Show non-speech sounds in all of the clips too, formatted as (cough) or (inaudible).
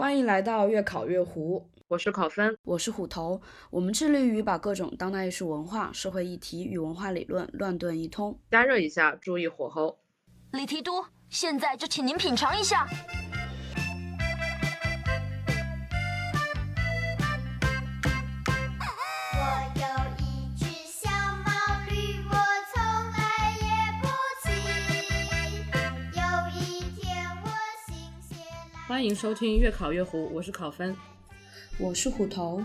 欢迎来到越考越糊，我是考分，我是虎头。我们致力于把各种当代艺术文化、社会议题与文化理论乱炖一通。加热一下，注意火候。李提督，现在就请您品尝一下。欢迎收听越考越糊，我是考分，我是虎头。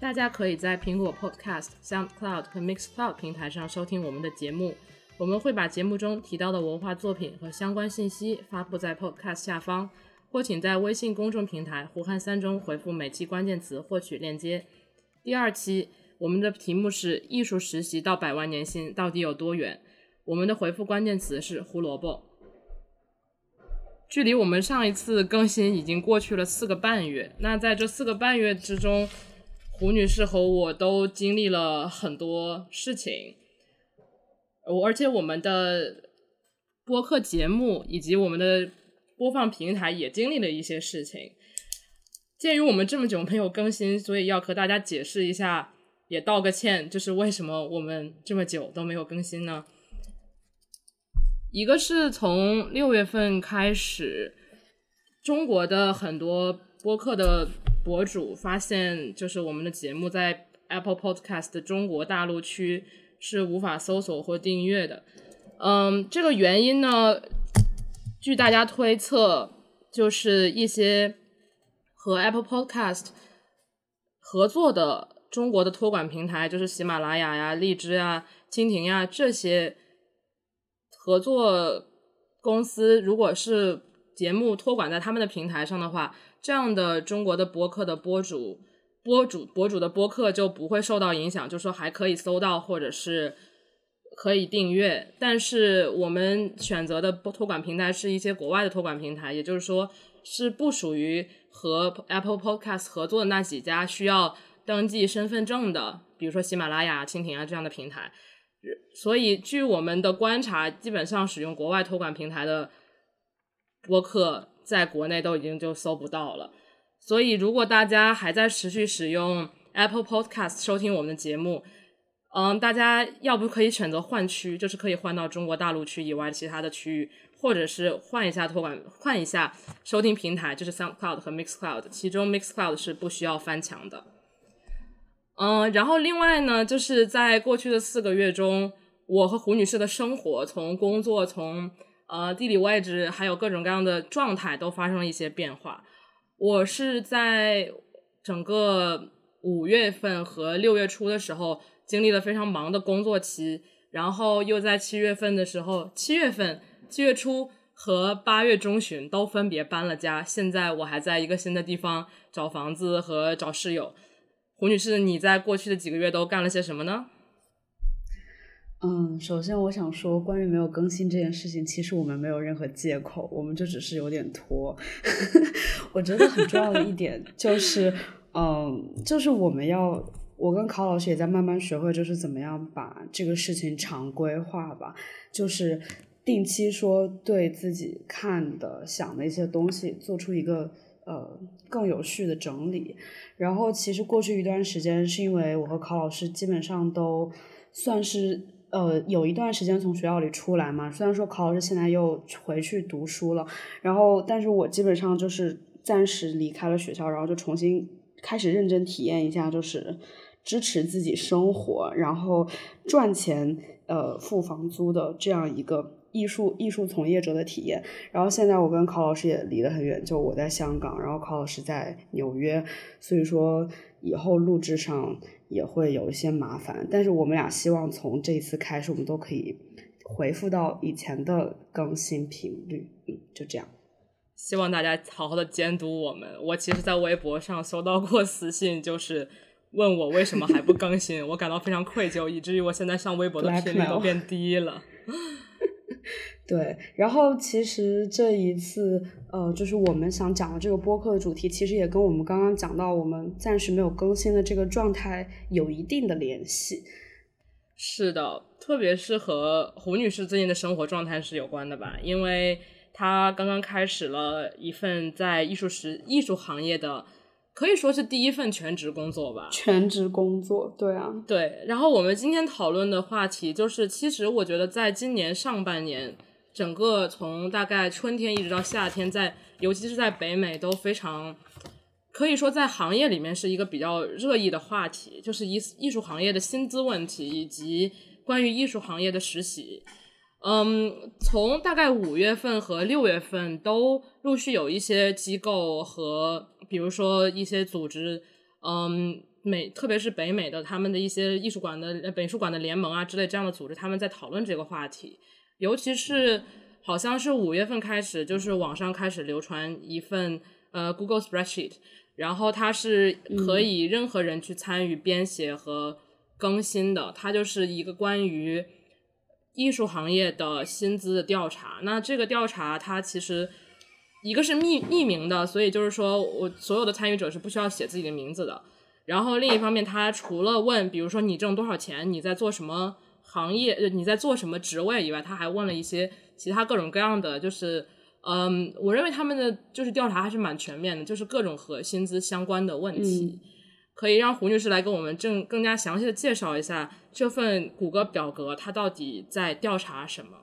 大家可以在苹果 Podcast、SoundCloud 和 Mixcloud 平台上收听我们的节目。我们会把节目中提到的文化作品和相关信息发布在 Podcast 下方，或请在微信公众平台“胡汉三”中回复每期关键词获取链接。第二期我们的题目是“艺术实习到百万年薪到底有多远”，我们的回复关键词是“胡萝卜”。距离我们上一次更新已经过去了四个半月，那在这四个半月之中，胡女士和我都经历了很多事情，我而且我们的播客节目以及我们的播放平台也经历了一些事情。鉴于我们这么久没有更新，所以要和大家解释一下，也道个歉，就是为什么我们这么久都没有更新呢？一个是从六月份开始，中国的很多播客的博主发现，就是我们的节目在 Apple Podcast 中国大陆区是无法搜索或订阅的。嗯，这个原因呢，据大家推测，就是一些和 Apple Podcast 合作的中国的托管平台，就是喜马拉雅呀、荔枝呀、蜻蜓呀这些。合作公司如果是节目托管在他们的平台上的话，这样的中国的播客的播主、播主、博主的播客就不会受到影响，就说还可以搜到或者是可以订阅。但是我们选择的托管平台是一些国外的托管平台，也就是说是不属于和 Apple Podcast 合作的那几家需要登记身份证的，比如说喜马拉雅、蜻蜓啊这样的平台。所以，据我们的观察，基本上使用国外托管平台的播客，在国内都已经就搜不到了。所以，如果大家还在持续使用 Apple Podcast 收听我们的节目，嗯，大家要不可以选择换区，就是可以换到中国大陆区以外其他的区域，或者是换一下托管，换一下收听平台，就是 SoundCloud 和 Mixcloud，其中 Mixcloud 是不需要翻墙的。嗯，然后另外呢，就是在过去的四个月中，我和胡女士的生活，从工作，从呃地理位置，还有各种各样的状态，都发生了一些变化。我是在整个五月份和六月初的时候，经历了非常忙的工作期，然后又在七月份的时候，七月份、七月初和八月中旬都分别搬了家。现在我还在一个新的地方找房子和找室友。胡女士，你在过去的几个月都干了些什么呢？嗯，首先我想说，关于没有更新这件事情，其实我们没有任何借口，我们就只是有点拖。(laughs) 我觉得很重要的一点就是，嗯，就是我们要，我跟考老师也在慢慢学会，就是怎么样把这个事情常规化吧，就是定期说对自己看的、想的一些东西做出一个。呃，更有序的整理。然后，其实过去一段时间，是因为我和考老师基本上都算是呃有一段时间从学校里出来嘛。虽然说考老师现在又回去读书了，然后，但是我基本上就是暂时离开了学校，然后就重新开始认真体验一下，就是支持自己生活，然后赚钱，呃，付房租的这样一个。艺术艺术从业者的体验，然后现在我跟考老师也离得很远，就我在香港，然后考老师在纽约，所以说以后录制上也会有一些麻烦，但是我们俩希望从这一次开始，我们都可以回复到以前的更新频率，嗯，就这样。希望大家好好的监督我们。我其实，在微博上收到过私信，就是问我为什么还不更新，我感到非常愧疚，以至于我现在上微博的 (laughs) 频率都变低了。(laughs) 对，然后其实这一次，呃，就是我们想讲的这个播客的主题，其实也跟我们刚刚讲到我们暂时没有更新的这个状态有一定的联系。是的，特别是和胡女士最近的生活状态是有关的吧？因为她刚刚开始了一份在艺术时艺术行业的，可以说是第一份全职工作吧。全职工作，对啊，对。然后我们今天讨论的话题就是，其实我觉得在今年上半年，整个从大概春天一直到夏天，在尤其是在北美都非常。可以说，在行业里面是一个比较热议的话题，就是艺艺术行业的薪资问题，以及关于艺术行业的实习。嗯，从大概五月份和六月份，都陆续有一些机构和，比如说一些组织，嗯，美特别是北美的他们的一些艺术馆的美术馆的联盟啊之类这样的组织，他们在讨论这个话题。尤其是好像是五月份开始，就是网上开始流传一份呃 Google Spreadsheet。然后它是可以任何人去参与编写和更新的，它就是一个关于艺术行业的薪资的调查。那这个调查它其实一个是匿匿名的，所以就是说我所有的参与者是不需要写自己的名字的。然后另一方面，他除了问比如说你挣多少钱，你在做什么行业，你在做什么职位以外，他还问了一些其他各种各样的就是。嗯，我认为他们的就是调查还是蛮全面的，就是各种和薪资相关的问题，可以让胡女士来跟我们正更加详细的介绍一下这份谷歌表格，它到底在调查什么？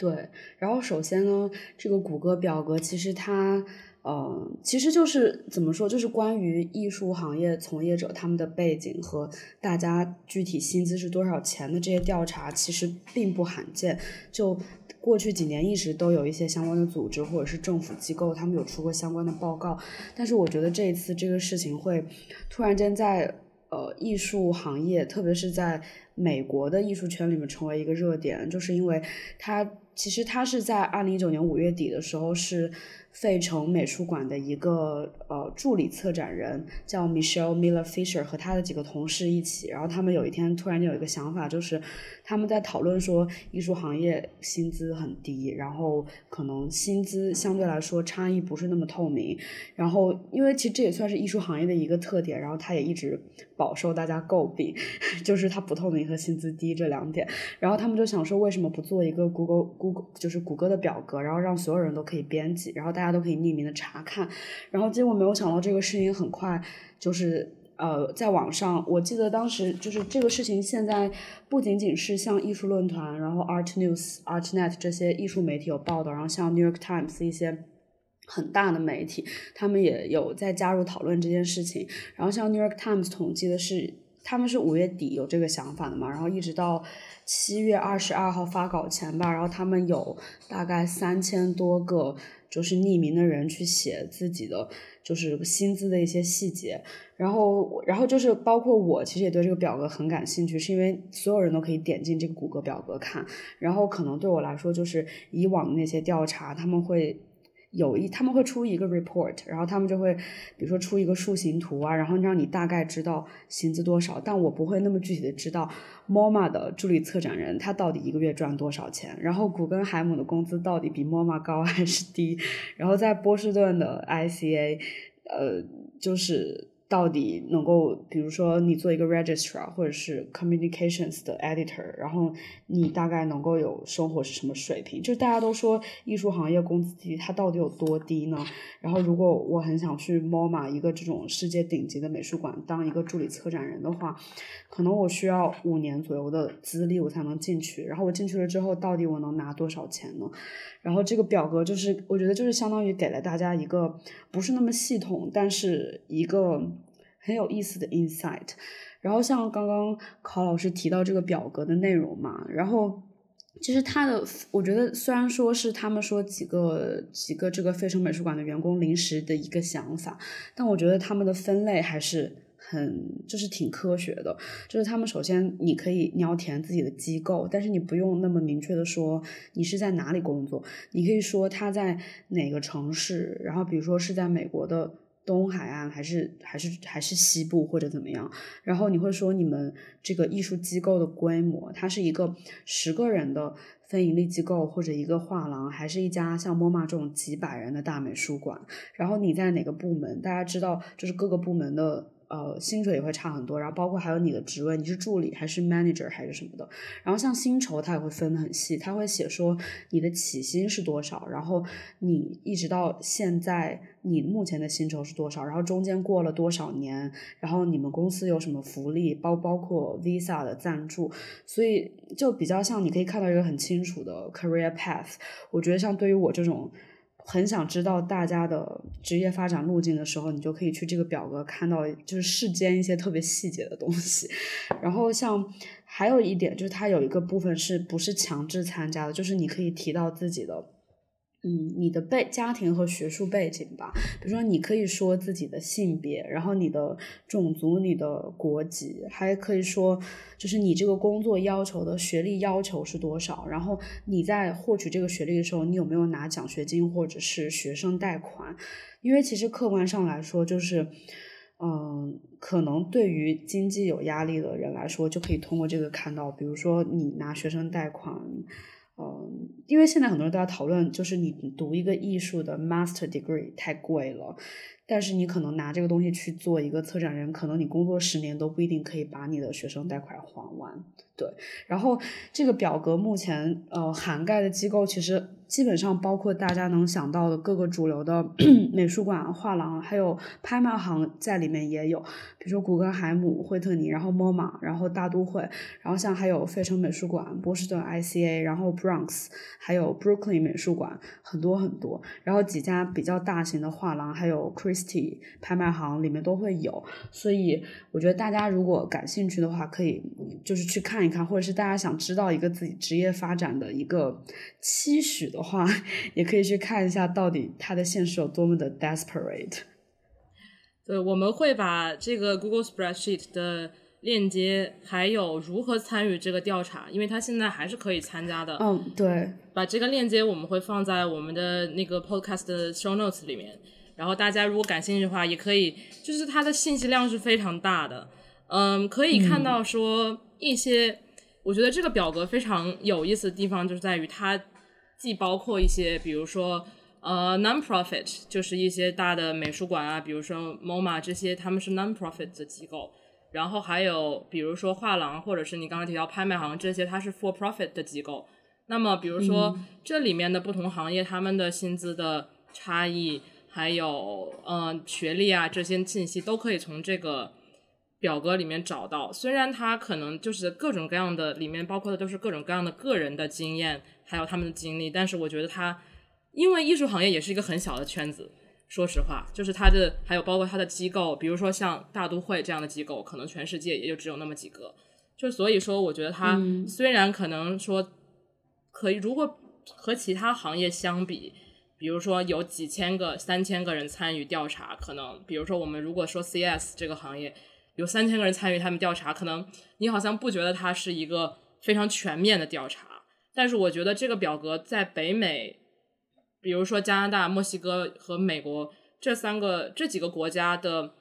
对，然后首先呢，这个谷歌表格其实它。呃，其实就是怎么说，就是关于艺术行业从业者他们的背景和大家具体薪资是多少钱的这些调查，其实并不罕见。就过去几年一直都有一些相关的组织或者是政府机构，他们有出过相关的报告。但是我觉得这一次这个事情会突然间在呃艺术行业，特别是在美国的艺术圈里面成为一个热点，就是因为它其实他是在二零一九年五月底的时候是。费城美术馆的一个呃助理策展人叫 Michelle Miller Fisher，和他的几个同事一起，然后他们有一天突然间有一个想法，就是他们在讨论说艺术行业薪资很低，然后可能薪资相对来说差异不是那么透明，然后因为其实这也算是艺术行业的一个特点，然后他也一直饱受大家诟病，(laughs) 就是它不透明和薪资低这两点，然后他们就想说为什么不做一个 Google Google 就是谷歌的表格，然后让所有人都可以编辑，然后大大家都可以匿名的查看，然后结果没有想到这个事情很快就是呃在网上，我记得当时就是这个事情现在不仅仅是像艺术论坛，然后 Art News、ArtNet 这些艺术媒体有报道，然后像 New York Times 一些很大的媒体，他们也有在加入讨论这件事情。然后像 New York Times 统计的是，他们是五月底有这个想法的嘛，然后一直到七月二十二号发稿前吧，然后他们有大概三千多个。就是匿名的人去写自己的，就是薪资的一些细节，然后，然后就是包括我，其实也对这个表格很感兴趣，是因为所有人都可以点进这个谷歌表格看，然后可能对我来说，就是以往的那些调查，他们会。有一他们会出一个 report，然后他们就会，比如说出一个树形图啊，然后让你大概知道薪资多少，但我不会那么具体的知道 MoMA 的助理策展人他到底一个月赚多少钱，然后古根海姆的工资到底比 MoMA 高 (laughs) 还是低，然后在波士顿的 ICA，呃，就是。到底能够，比如说你做一个 registrar 或者是 communications 的 editor，然后你大概能够有生活是什么水平？就大家都说艺术行业工资低，它到底有多低呢？然后如果我很想去 MoMA 一个这种世界顶级的美术馆当一个助理策展人的话，可能我需要五年左右的资历我才能进去。然后我进去了之后，到底我能拿多少钱呢？然后这个表格就是，我觉得就是相当于给了大家一个不是那么系统，但是一个很有意思的 insight。然后像刚刚考老师提到这个表格的内容嘛，然后其实他的，我觉得虽然说是他们说几个几个这个费城美术馆的员工临时的一个想法，但我觉得他们的分类还是。很就是挺科学的，就是他们首先你可以你要填自己的机构，但是你不用那么明确的说你是在哪里工作，你可以说他在哪个城市，然后比如说是在美国的东海岸还是还是还是西部或者怎么样，然后你会说你们这个艺术机构的规模，它是一个十个人的非盈利机构或者一个画廊，还是一家像 MoMA 这种几百人的大美术馆，然后你在哪个部门，大家知道就是各个部门的。呃，薪水也会差很多，然后包括还有你的职位，你是助理还是 manager 还是什么的。然后像薪酬，它也会分得很细，它会写说你的起薪是多少，然后你一直到现在你目前的薪酬是多少，然后中间过了多少年，然后你们公司有什么福利，包包括 visa 的赞助，所以就比较像你可以看到一个很清楚的 career path。我觉得像对于我这种。很想知道大家的职业发展路径的时候，你就可以去这个表格看到，就是世间一些特别细节的东西。然后像还有一点就是，它有一个部分是不是强制参加的，就是你可以提到自己的。嗯，你的背家庭和学术背景吧，比如说你可以说自己的性别，然后你的种族、你的国籍，还可以说就是你这个工作要求的学历要求是多少，然后你在获取这个学历的时候，你有没有拿奖学金或者是学生贷款？因为其实客观上来说，就是嗯，可能对于经济有压力的人来说，就可以通过这个看到，比如说你拿学生贷款。嗯，因为现在很多人都在讨论，就是你读一个艺术的 master degree 太贵了，但是你可能拿这个东西去做一个策展人，可能你工作十年都不一定可以把你的学生贷款还完。对，然后这个表格目前呃涵盖的机构其实。基本上包括大家能想到的各个主流的 (clears throat) 美术馆、画廊，还有拍卖行在里面也有，比如说古根海姆、惠特尼，然后 MoMA，然后大都会，然后像还有费城美术馆、波士顿 ICA，然后 Bronx，还有 Brooklyn 美术馆，很多很多，然后几家比较大型的画廊，还有 Christie 拍卖行里面都会有，所以我觉得大家如果感兴趣的话，可以就是去看一看，或者是大家想知道一个自己职业发展的一个期许的。话，也可以去看一下，到底它的现实有多么的 desperate。对，我们会把这个 Google Spreadsheet 的链接，还有如何参与这个调查，因为它现在还是可以参加的。嗯，对。把这个链接我们会放在我们的那个 podcast 的 show notes 里面，然后大家如果感兴趣的话，也可以，就是它的信息量是非常大的。嗯，可以看到说一些，我觉得这个表格非常有意思的地方，就是在于它。既包括一些，比如说，呃，non-profit，就是一些大的美术馆啊，比如说 MoMA 这些，他们是 non-profit 的机构。然后还有，比如说画廊，或者是你刚刚提到拍卖行这些，它是 for-profit 的机构。那么，比如说这里面的不同行业，他们的薪资的差异，还有嗯学历啊这些信息，都可以从这个表格里面找到。虽然它可能就是各种各样的，里面包括的都是各种各样的个人的经验。还有他们的经历，但是我觉得他，因为艺术行业也是一个很小的圈子，说实话，就是他的还有包括他的机构，比如说像大都会这样的机构，可能全世界也就只有那么几个，就所以说，我觉得他虽然可能说可以，如果和其他行业相比，比如说有几千个、三千个人参与调查，可能比如说我们如果说 CS 这个行业有三千个人参与他们调查，可能你好像不觉得它是一个非常全面的调查。但是我觉得这个表格在北美，比如说加拿大、墨西哥和美国这三个这几个国家的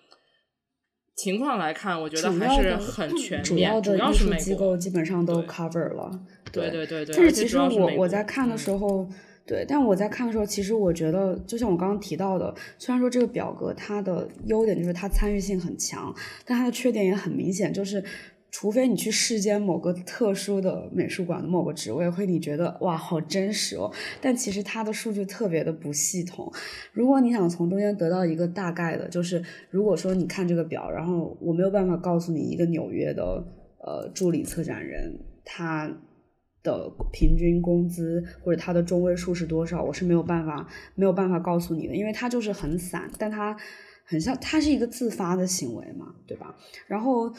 情况来看，我觉得还是很全面。主要的艺术机构基本上都 cover 了。对对对对。但是其实我我在看的时候，对，但我在看的时候，其实我觉得，就像我刚刚提到的，虽然说这个表格它的优点就是它参与性很强，但它的缺点也很明显，就是。除非你去世间某个特殊的美术馆的某个职位，会你觉得哇好真实哦，但其实它的数据特别的不系统。如果你想从中间得到一个大概的，就是如果说你看这个表，然后我没有办法告诉你一个纽约的呃助理策展人他的平均工资或者他的中位数是多少，我是没有办法没有办法告诉你的，因为它就是很散，但它。很像，它是一个自发的行为嘛，对吧？然后，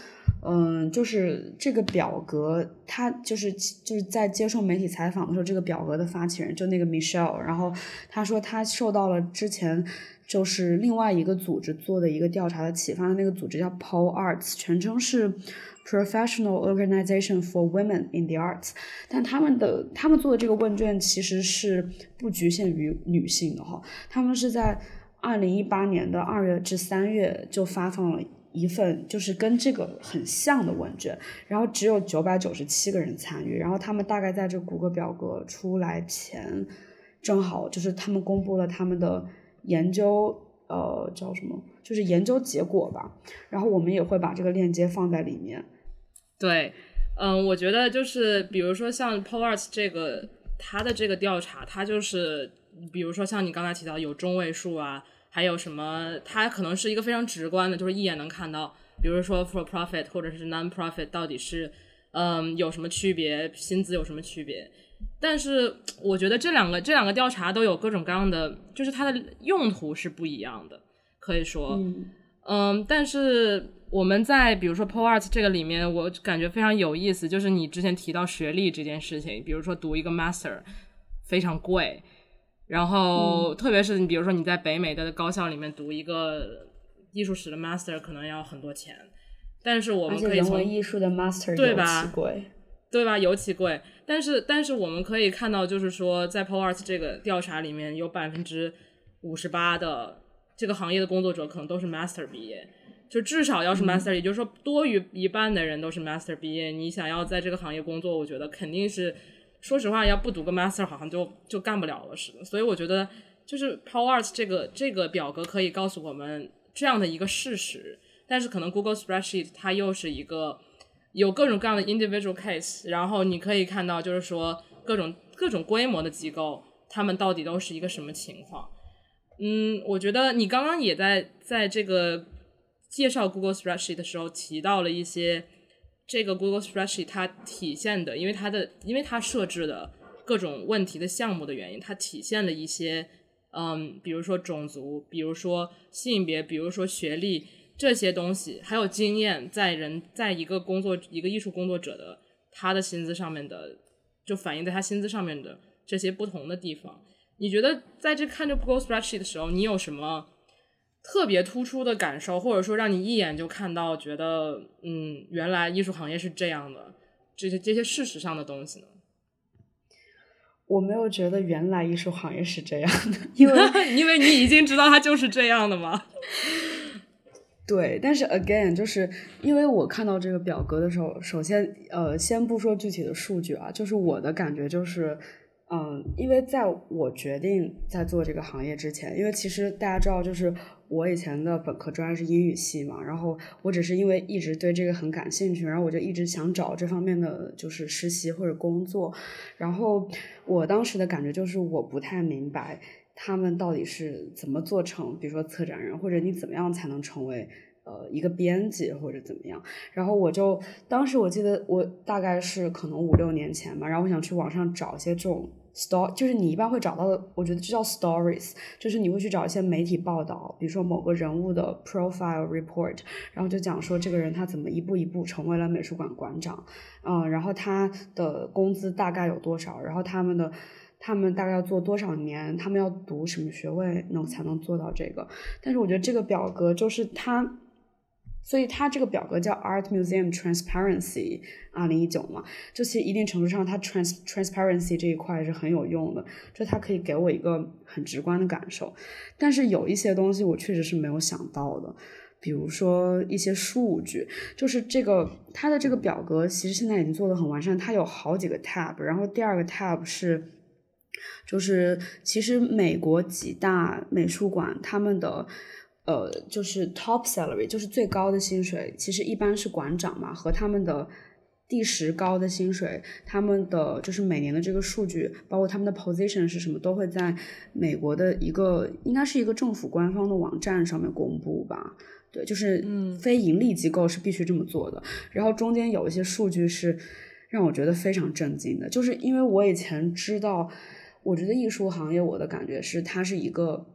嗯，就是这个表格，他就是就是在接受媒体采访的时候，这个表格的发起人就那个 Michelle，然后他说他受到了之前就是另外一个组织做的一个调查的启发，那个组织叫 Paul Arts，全称是 Professional Organization for Women in the Arts，但他们的他们做的这个问卷其实是不局限于女性的哈，他们是在。二零一八年的二月至三月就发放了一份，就是跟这个很像的问卷，然后只有九百九十七个人参与，然后他们大概在这谷歌表格出来前，正好就是他们公布了他们的研究呃叫什么，就是研究结果吧。然后我们也会把这个链接放在里面。对，嗯，我觉得就是比如说像 p o l Arts 这个他的这个调查，他就是比如说像你刚才提到有中位数啊，还有什么，它可能是一个非常直观的，就是一眼能看到，比如说 for profit 或者是 non profit 到底是嗯有什么区别，薪资有什么区别。但是我觉得这两个这两个调查都有各种各样的，就是它的用途是不一样的，可以说，嗯，但是我们在比如说 p o Arts 这个里面，我感觉非常有意思，就是你之前提到学历这件事情，比如说读一个 Master 非常贵，然后特别是你比如说你在北美的高校里面读一个艺术史的 Master 可能要很多钱，但是我们可以从艺术的 Master 对吧？贵。对吧？尤其贵，但是但是我们可以看到，就是说，在 p o Arts 这个调查里面有百分之五十八的这个行业的工作者可能都是 Master 毕业，就至少要是 Master，也就是说多于一半的人都是 Master 毕业。你想要在这个行业工作，我觉得肯定是，说实话，要不读个 Master 好像就就干不了了似的。所以我觉得，就是 p o Arts 这个这个表格可以告诉我们这样的一个事实，但是可能 Google Spreadsheet 它又是一个。有各种各样的 individual case，然后你可以看到，就是说各种各种规模的机构，他们到底都是一个什么情况？嗯，我觉得你刚刚也在在这个介绍 Google Spreadsheet 的时候提到了一些这个 Google Spreadsheet 它体现的，因为它的因为它设置的各种问题的项目的原因，它体现了一些嗯，比如说种族，比如说性别，比如说学历。这些东西还有经验，在人在一个工作一个艺术工作者的他的薪资上面的，就反映在他薪资上面的这些不同的地方。你觉得在这看这 Google Spreadsheet 的时候，你有什么特别突出的感受，或者说让你一眼就看到觉得嗯，原来艺术行业是这样的这些这些事实上的东西呢？我没有觉得原来艺术行业是这样的，(laughs) 因为因为你已经知道它就是这样的吗？(laughs) 对，但是 again，就是因为我看到这个表格的时候，首先，呃，先不说具体的数据啊，就是我的感觉就是，嗯，因为在我决定在做这个行业之前，因为其实大家知道，就是我以前的本科专业是英语系嘛，然后我只是因为一直对这个很感兴趣，然后我就一直想找这方面的就是实习或者工作，然后我当时的感觉就是我不太明白。他们到底是怎么做成，比如说策展人，或者你怎么样才能成为呃一个编辑，或者怎么样？然后我就当时我记得我大概是可能五六年前嘛，然后我想去网上找一些这种 story，就是你一般会找到的，我觉得这叫 stories，就是你会去找一些媒体报道，比如说某个人物的 profile report，然后就讲说这个人他怎么一步一步成为了美术馆馆长，嗯，然后他的工资大概有多少，然后他们的。他们大概要做多少年？他们要读什么学位能才能做到这个？但是我觉得这个表格就是它，所以它这个表格叫 Art Museum Transparency 二零一九嘛，就其实一定程度上它 trans transparency 这一块是很有用的，就它可以给我一个很直观的感受。但是有一些东西我确实是没有想到的，比如说一些数据，就是这个它的这个表格其实现在已经做的很完善，它有好几个 tab，然后第二个 tab 是。就是其实美国几大美术馆他们的呃就是 top salary 就是最高的薪水，其实一般是馆长嘛和他们的第十高的薪水，他们的就是每年的这个数据，包括他们的 position 是什么，都会在美国的一个应该是一个政府官方的网站上面公布吧。对，就是非盈利机构是必须这么做的。然后中间有一些数据是让我觉得非常震惊的，就是因为我以前知道。我觉得艺术行业，我的感觉是它是一个，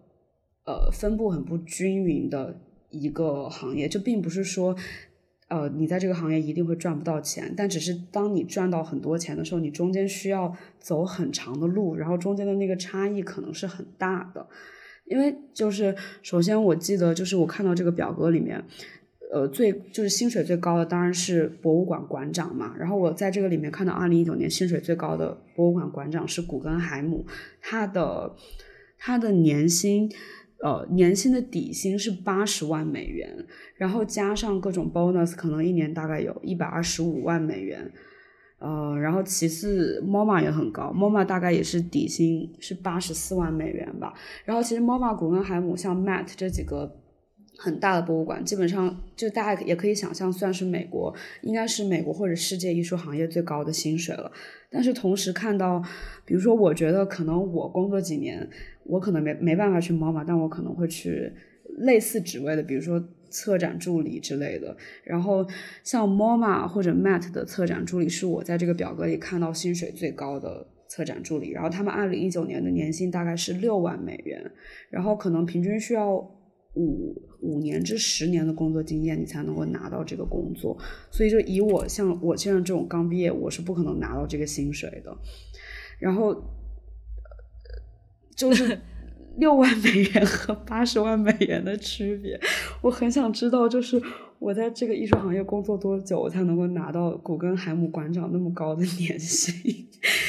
呃，分布很不均匀的一个行业。就并不是说，呃，你在这个行业一定会赚不到钱，但只是当你赚到很多钱的时候，你中间需要走很长的路，然后中间的那个差异可能是很大的。因为就是首先我记得就是我看到这个表格里面。呃，最就是薪水最高的当然是博物馆馆长嘛。然后我在这个里面看到，二零一九年薪水最高的博物馆馆长是古根海姆，他的他的年薪，呃，年薪的底薪是八十万美元，然后加上各种 bonus，可能一年大概有一百二十五万美元。呃，然后其次，MoMA 也很高，MoMA 大概也是底薪是八十四万美元吧。然后其实 MoMA、古根海姆、像 Matt 这几个很大的博物馆，基本上就大家也可以想象，算是美国应该是美国或者世界艺术行业最高的薪水了。但是同时看到，比如说，我觉得可能我工作几年，我可能没没办法去 MoMA，但我可能会去类似职位的，比如说。策展助理之类的，然后像 MoMA 或者 Met 的策展助理是我在这个表格里看到薪水最高的策展助理，然后他们二零一九年的年薪大概是六万美元，然后可能平均需要五五年至十年的工作经验，你才能够拿到这个工作，所以就以我像我现在这种刚毕业，我是不可能拿到这个薪水的，然后就是。(laughs) 六万美元和八十万美元的区别，我很想知道，就是我在这个艺术行业工作多久，我才能够拿到古根海姆馆长那么高的年薪？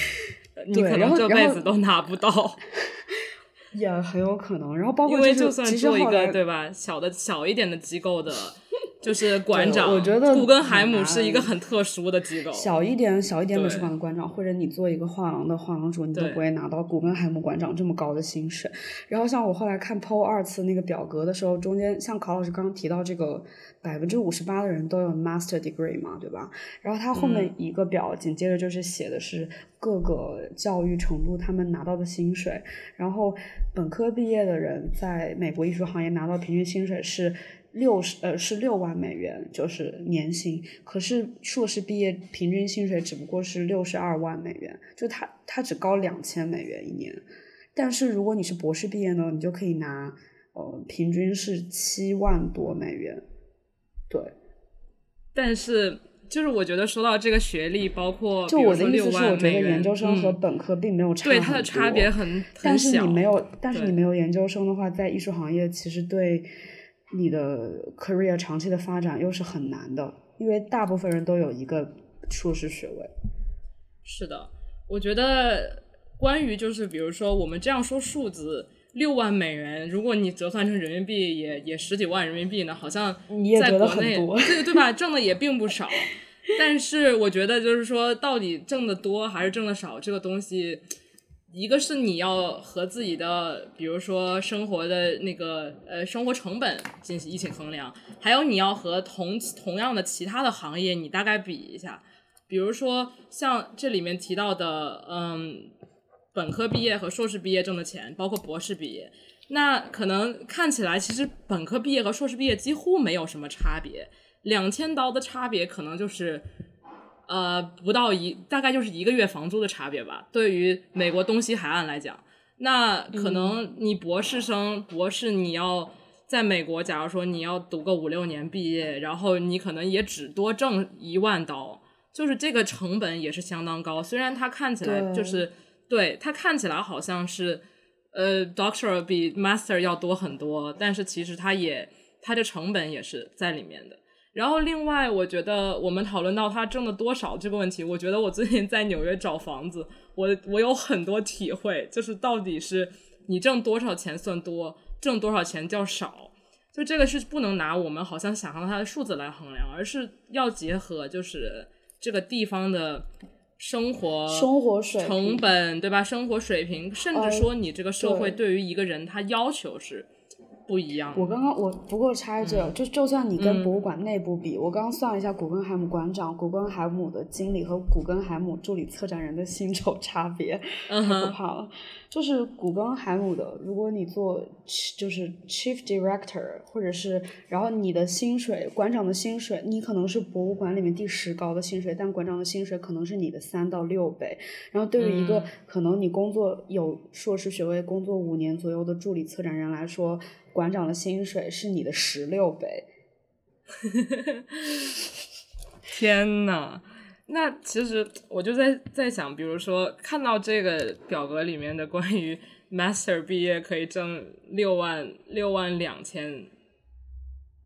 (laughs) 你可能这辈子都拿不到，(laughs) 也很有可能。然后包括因为就算做一个对吧，小的小一点的机构的。就是馆长，我觉得古根海姆是一个很特殊的机构。小一点、小一点美术馆的馆长，或者你做一个画廊的画廊主，你都不会拿到古根海姆馆长这么高的薪水。然后像我后来看 PO 二次那个表格的时候，中间像考老师刚刚提到这个百分之五十八的人都有 master degree 嘛，对吧？然后他后面一个表紧接着就是写的是各个教育程度他们拿到的薪水。然后本科毕业的人在美国艺术行业拿到平均薪水是。六十呃是六万美元，就是年薪。可是硕士毕业平均薪水只不过是六十二万美元，就他他只高两千美元一年。但是如果你是博士毕业呢，你就可以拿呃平均是七万多美元。对，但是就是我觉得说到这个学历，包括就我的意思是，我觉得研究生和本科并没有差对它的差别很但是你没有，但是你没有研究生的话，在艺术行业其实对。你的 career 长期的发展又是很难的，因为大部分人都有一个硕士学位。是的，我觉得关于就是比如说我们这样说数字六万美元，如果你折算成人民币，也也十几万人民币呢，好像在国内对 (laughs) 对吧，挣的也并不少。但是我觉得就是说，到底挣的多还是挣的少，这个东西。一个是你要和自己的，比如说生活的那个呃生活成本进行一起衡量，还有你要和同同样的其他的行业你大概比一下，比如说像这里面提到的，嗯，本科毕业和硕士毕业挣的钱，包括博士毕业，那可能看起来其实本科毕业和硕士毕业几乎没有什么差别，两千刀的差别可能就是。呃，不到一，大概就是一个月房租的差别吧。对于美国东西海岸来讲，那可能你博士生，博士你要在美国，假如说你要读个五六年毕业，然后你可能也只多挣一万刀，就是这个成本也是相当高。虽然它看起来就是对它看起来好像是呃，Doctor 比 Master 要多很多，但是其实它也它的成本也是在里面的。然后另外，我觉得我们讨论到他挣了多少这个问题，我觉得我最近在纽约找房子，我我有很多体会，就是到底是你挣多少钱算多，挣多少钱叫少，就这个是不能拿我们好像想象它的数字来衡量，而是要结合就是这个地方的生活生活水成本对吧？生活水平，甚至说你这个社会对于一个人他要求是。不一样。我刚刚我不过插一句，就就算你跟博物馆内部比，我刚刚算了一下，古根海姆馆长、古根海姆的经理和古根海姆助理策展人的薪酬差别，太可 (laughs) 怕了。就是古根海姆的，如果你做就是 chief director，或者是然后你的薪水，馆长的薪水，你可能是博物馆里面第十高的薪水，但馆长的薪水可能是你的三到六倍。然后对于一个可能你工作有硕士学位、工作五年左右的助理策展人来说，馆长的薪水是你的十六倍，(laughs) 天呐！那其实我就在在想，比如说看到这个表格里面的关于 master 毕业可以挣六万六万两千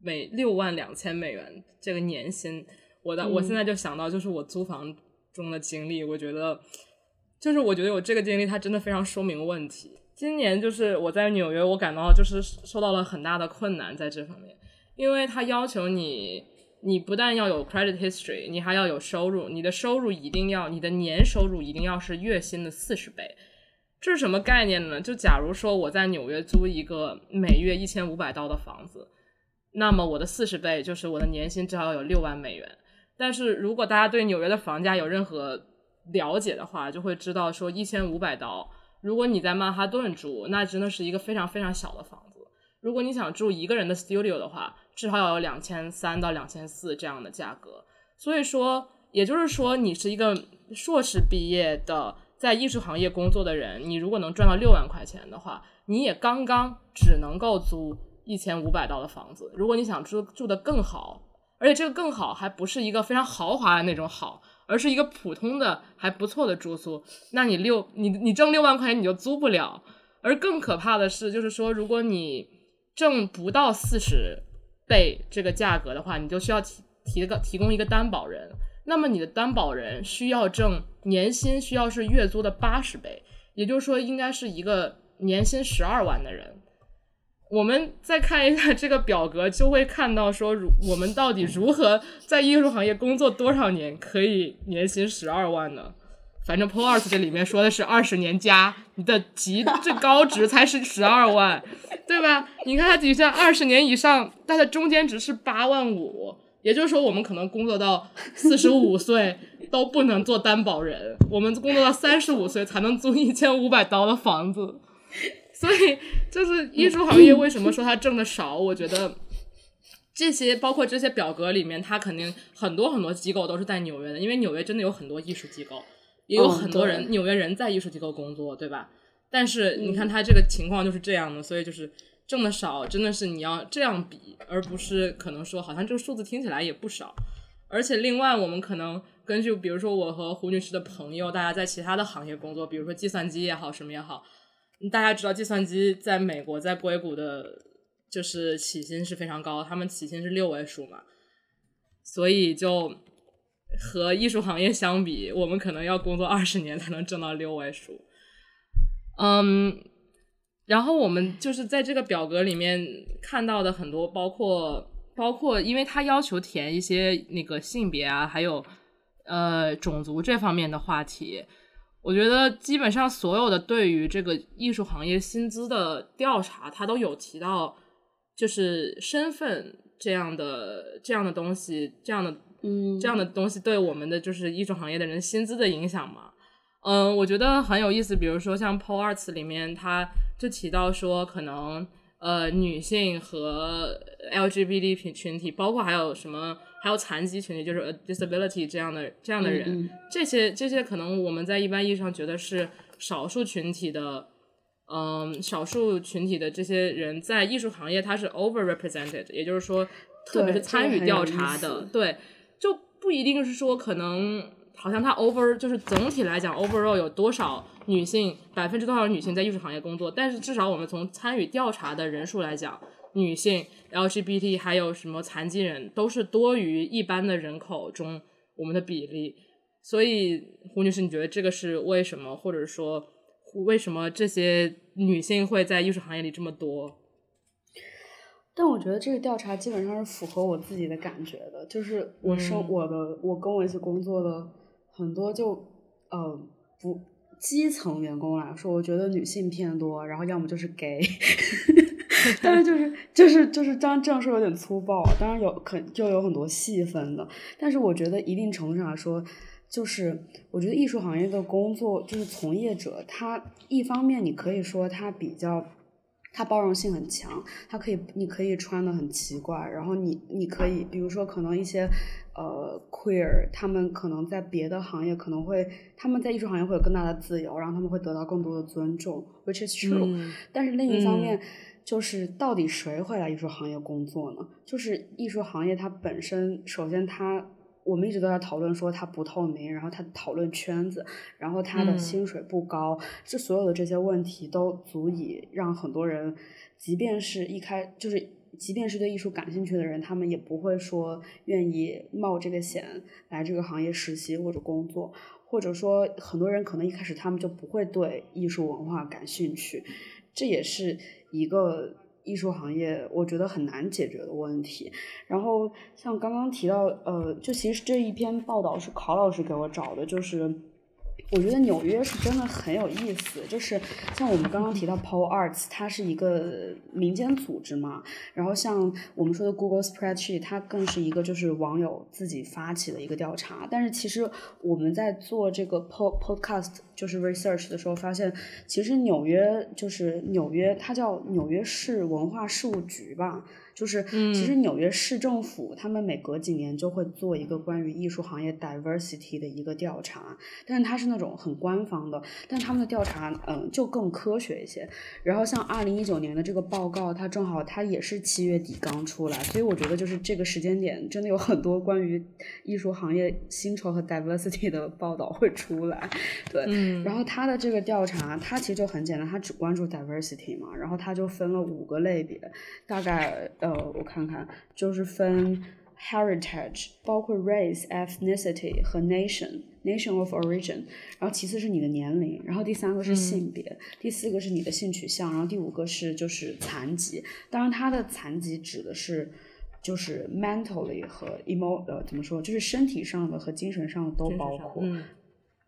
美六万两千美元这个年薪，我的我现在就想到就是我租房中的经历，我觉得就是我觉得我这个经历它真的非常说明问题。今年就是我在纽约，我感到就是受到了很大的困难在这方面，因为他要求你你不但要有 credit history，你还要有收入，你的收入一定要，你的年收入一定要是月薪的四十倍。这是什么概念呢？就假如说我在纽约租一个每月一千五百刀的房子，那么我的四十倍就是我的年薪至少有六万美元。但是如果大家对纽约的房价有任何了解的话，就会知道说一千五百刀，如果你在曼哈顿住，那真的是一个非常非常小的房子。如果你想住一个人的 studio 的话，至少要有两千三到两千四这样的价格。所以说，也就是说，你是一个硕士毕业的在艺术行业工作的人，你如果能赚到六万块钱的话，你也刚刚只能够租一千五百刀的房子。如果你想住住的更好，而且这个更好还不是一个非常豪华的那种好，而是一个普通的还不错的住宿，那你六你你挣六万块钱你就租不了。而更可怕的是，就是说，如果你挣不到四十倍这个价格的话，你就需要提提个提供一个担保人。那么你的担保人需要挣年薪需要是月租的八十倍，也就是说应该是一个年薪十二万的人。我们再看一下这个表格，就会看到说，如我们到底如何在艺术行业工作多少年可以年薪十二万呢？反正 POUS 这里面说的是二十年加，你的极最高值才是十二万，对吧？你看它底下二十年以上，它的中间值是八万五，也就是说我们可能工作到四十五岁都不能做担保人，我们工作到三十五岁才能租一千五百刀的房子。所以，就是艺术行业为什么说它挣的少？我觉得这些包括这些表格里面，它肯定很多很多机构都是在纽约的，因为纽约真的有很多艺术机构，也有很多人纽约人在艺术机构工作，对吧？但是你看他这个情况就是这样的，所以就是挣的少，真的是你要这样比，而不是可能说好像这个数字听起来也不少。而且另外，我们可能根据比如说我和胡女士的朋友，大家在其他的行业工作，比如说计算机也好，什么也好。大家知道，计算机在美国在硅谷的，就是起薪是非常高，他们起薪是六位数嘛，所以就和艺术行业相比，我们可能要工作二十年才能挣到六位数。嗯，然后我们就是在这个表格里面看到的很多，包括包括，因为他要求填一些那个性别啊，还有呃种族这方面的话题。我觉得基本上所有的对于这个艺术行业薪资的调查，它都有提到，就是身份这样的这样的东西，这样的嗯这样的东西对我们的就是艺术行业的人薪资的影响嘛。嗯，我觉得很有意思。比如说像 Pol Arts 里面，他就提到说，可能呃女性和 LGBT 群群体，包括还有什么。还有残疾群体，就是 disability 这样的这样的人，这些这些可能我们在一般意义上觉得是少数群体的，嗯，少数群体的这些人在艺术行业他是 over represented，也就是说，特别是参与调查的，对，就不一定是说可能好像他 over 就是总体来讲 overall 有多少女性百分之多少女性在艺术行业工作，但是至少我们从参与调查的人数来讲。女性、LGBT 还有什么残疾人，都是多于一般的人口中我们的比例。所以，胡女士，你觉得这个是为什么？或者说，为什么这些女性会在艺术行业里这么多？但我觉得这个调查基本上是符合我自己的感觉的，就是我生我的我跟我一起工作的很多就呃不基层员工来说，我觉得女性偏多，然后要么就是 gay。(laughs) 但是就是就是就是当然这样说有点粗暴，当然有可就有很多细分的，但是我觉得一定程度上来说，就是我觉得艺术行业的工作就是从业者，他一方面你可以说他比较，他包容性很强，它可以你可以穿的很奇怪，然后你你可以比如说可能一些呃 queer，他们可能在别的行业可能会他们在艺术行业会有更大的自由，然后他们会得到更多的尊重，which is true，但是另一方面。就是到底谁会来艺术行业工作呢？就是艺术行业它本身，首先它我们一直都在讨论说它不透明，然后它讨论圈子，然后它的薪水不高，这所有的这些问题都足以让很多人，即便是一开就是即便是对艺术感兴趣的人，他们也不会说愿意冒这个险来这个行业实习或者工作，或者说很多人可能一开始他们就不会对艺术文化感兴趣，这也是。一个艺术行业，我觉得很难解决的问题。然后像刚刚提到，呃，就其实这一篇报道是考老师给我找的，就是。我觉得纽约是真的很有意思，就是像我们刚刚提到 Pole Arts，它是一个民间组织嘛，然后像我们说的 Google Spreadsheet，它更是一个就是网友自己发起的一个调查。但是其实我们在做这个 Po Podcast 就是 research 的时候，发现其实纽约就是纽约，它叫纽约市文化事务局吧。就是，其实纽约市政府他们每隔几年就会做一个关于艺术行业 diversity 的一个调查，但是它是那种很官方的，但他们的调查嗯就更科学一些。然后像二零一九年的这个报告，它正好它也是七月底刚出来，所以我觉得就是这个时间点真的有很多关于艺术行业薪酬和 diversity 的报道会出来。对，然后他的这个调查，他其实就很简单，他只关注 diversity 嘛，然后他就分了五个类别，大概呃。呃，我看看，就是分 heritage，包括 race、ethnicity 和 nation，nation of origin。然后其次是你的年龄，然后第三个是性别，第四个是你的性取向，然后第五个是就是残疾。当然，它的残疾指的是就是 mentally 和 emo 呃怎么说，就是身体上的和精神上的都包括。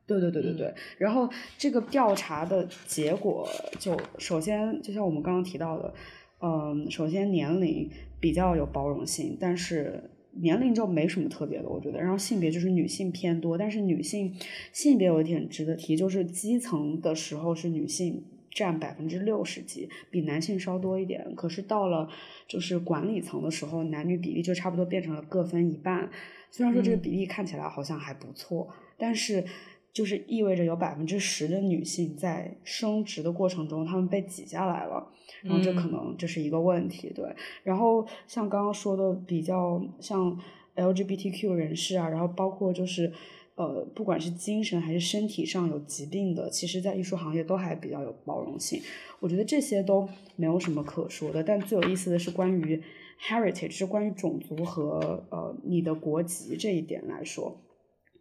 对对对对对。然后这个调查的结果，就首先就像我们刚刚提到的。嗯，首先年龄比较有包容性，但是年龄就没什么特别的，我觉得。然后性别就是女性偏多，但是女性性别有一点值得提，就是基层的时候是女性占百分之六十几，比男性稍多一点。可是到了就是管理层的时候，男女比例就差不多变成了各分一半。虽然说这个比例看起来好像还不错，但是。就是意味着有百分之十的女性在升职的过程中，她们被挤下来了，然后这可能这是一个问题，对。然后像刚刚说的，比较像 LGBTQ 人士啊，然后包括就是呃，不管是精神还是身体上有疾病的，其实在艺术行业都还比较有包容性。我觉得这些都没有什么可说的。但最有意思的是关于 heritage，是关于种族和呃你的国籍这一点来说。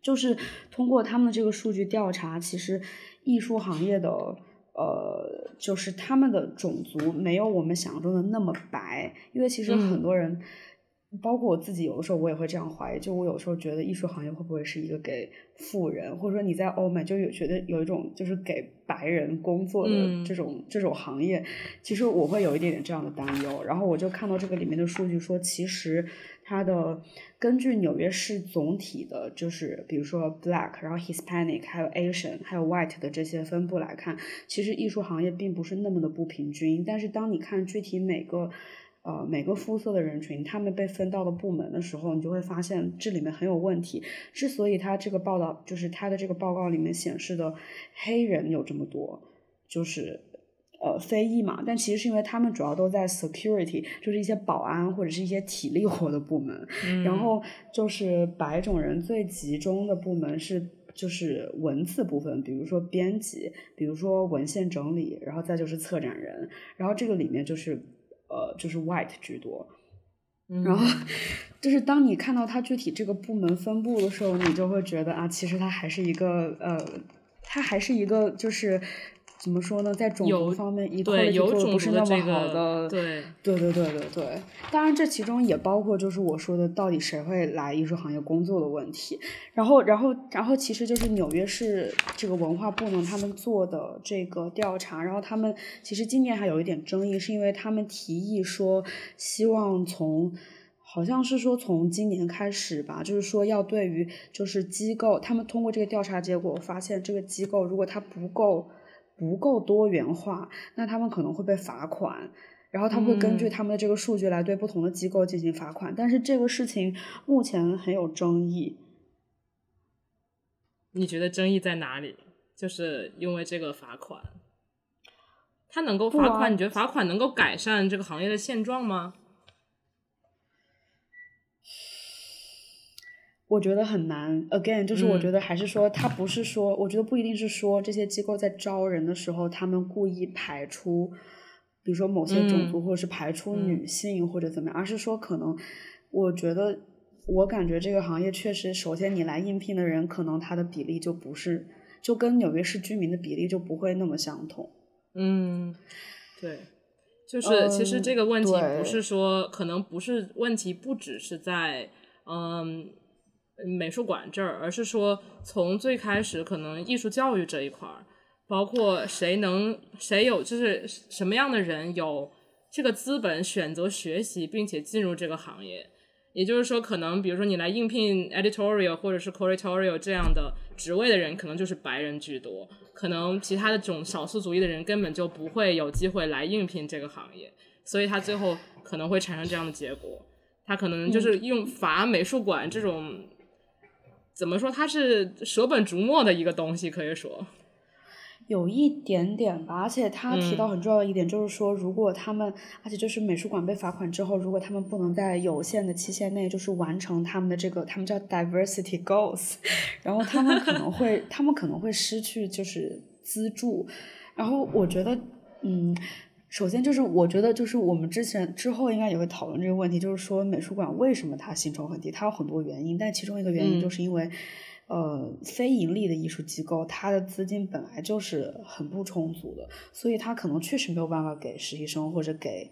就是通过他们的这个数据调查，其实艺术行业的呃，就是他们的种族没有我们想象中的那么白，因为其实很多人。包括我自己，有的时候我也会这样怀疑。就我有时候觉得艺术行业会不会是一个给富人，或者说你在欧美就有觉得有一种就是给白人工作的这种这种行业。其实我会有一点点这样的担忧。然后我就看到这个里面的数据说，其实它的根据纽约市总体的，就是比如说 Black，然后 Hispanic，还有 Asian，还有 White 的这些分布来看，其实艺术行业并不是那么的不平均。但是当你看具体每个。呃，每个肤色的人群，他们被分到的部门的时候，你就会发现这里面很有问题。之所以他这个报道，就是他的这个报告里面显示的黑人有这么多，就是呃非裔嘛，但其实是因为他们主要都在 security，就是一些保安或者是一些体力活的部门。然后就是白种人最集中的部门是就是文字部分，比如说编辑，比如说文献整理，然后再就是策展人。然后这个里面就是。呃，就是 white 居多，然后就是当你看到它具体这个部门分布的时候，你就会觉得啊，其实它还是一个呃，它还是一个就是。怎么说呢？在种族方面，一块做的不是那么好的。对对对对对对。当然，这其中也包括就是我说的，到底谁会来艺术行业工作的问题。然后，然后，然后，其实就是纽约市这个文化部呢，他们做的这个调查，然后他们其实今年还有一点争议，是因为他们提议说，希望从好像是说从今年开始吧，就是说要对于就是机构，他们通过这个调查结果发现，这个机构如果它不够。不够多元化，那他们可能会被罚款，然后他们会根据他们的这个数据来对不同的机构进行罚款。但是这个事情目前很有争议。你觉得争议在哪里？就是因为这个罚款，他能够罚款？你觉得罚款能够改善这个行业的现状吗？我觉得很难，again，就是我觉得还是说，他不是说，我觉得不一定是说这些机构在招人的时候，他们故意排除，比如说某些种族，或者是排除女性或者怎么样，而是说可能，我觉得，我感觉这个行业确实，首先你来应聘的人，可能他的比例就不是，就跟纽约市居民的比例就不会那么相同。嗯，对。就是其实这个问题不是说，可能不是问题，不只是在嗯美术馆这儿，而是说从最开始可能艺术教育这一块儿，包括谁能谁有就是什么样的人有这个资本选择学习并且进入这个行业。也就是说，可能比如说你来应聘 editorial 或者是 curatorial 这样的职位的人，可能就是白人居多，可能其他的这种少数族裔的人根本就不会有机会来应聘这个行业，所以他最后可能会产生这样的结果。他可能就是用罚美术馆这种，怎么说，它是舍本逐末的一个东西，可以说。有一点点吧，而且他提到嗯很重要的一点，就是说，如果他们，而且就是美术馆被罚款之后，如果他们不能在有限的期限内，就是完成他们的这个，他们叫 diversity goals，(laughs) 然后他们可能会，他们可能会失去就是资助，然后我觉得，嗯。首先就是，我觉得就是我们之前之后应该也会讨论这个问题，就是说美术馆为什么它薪酬很低？它有很多原因，但其中一个原因嗯就是因为，呃，非盈利的艺术机构，它的资金本来就是很不充足的，所以它可能确实没有办法给实习生或者给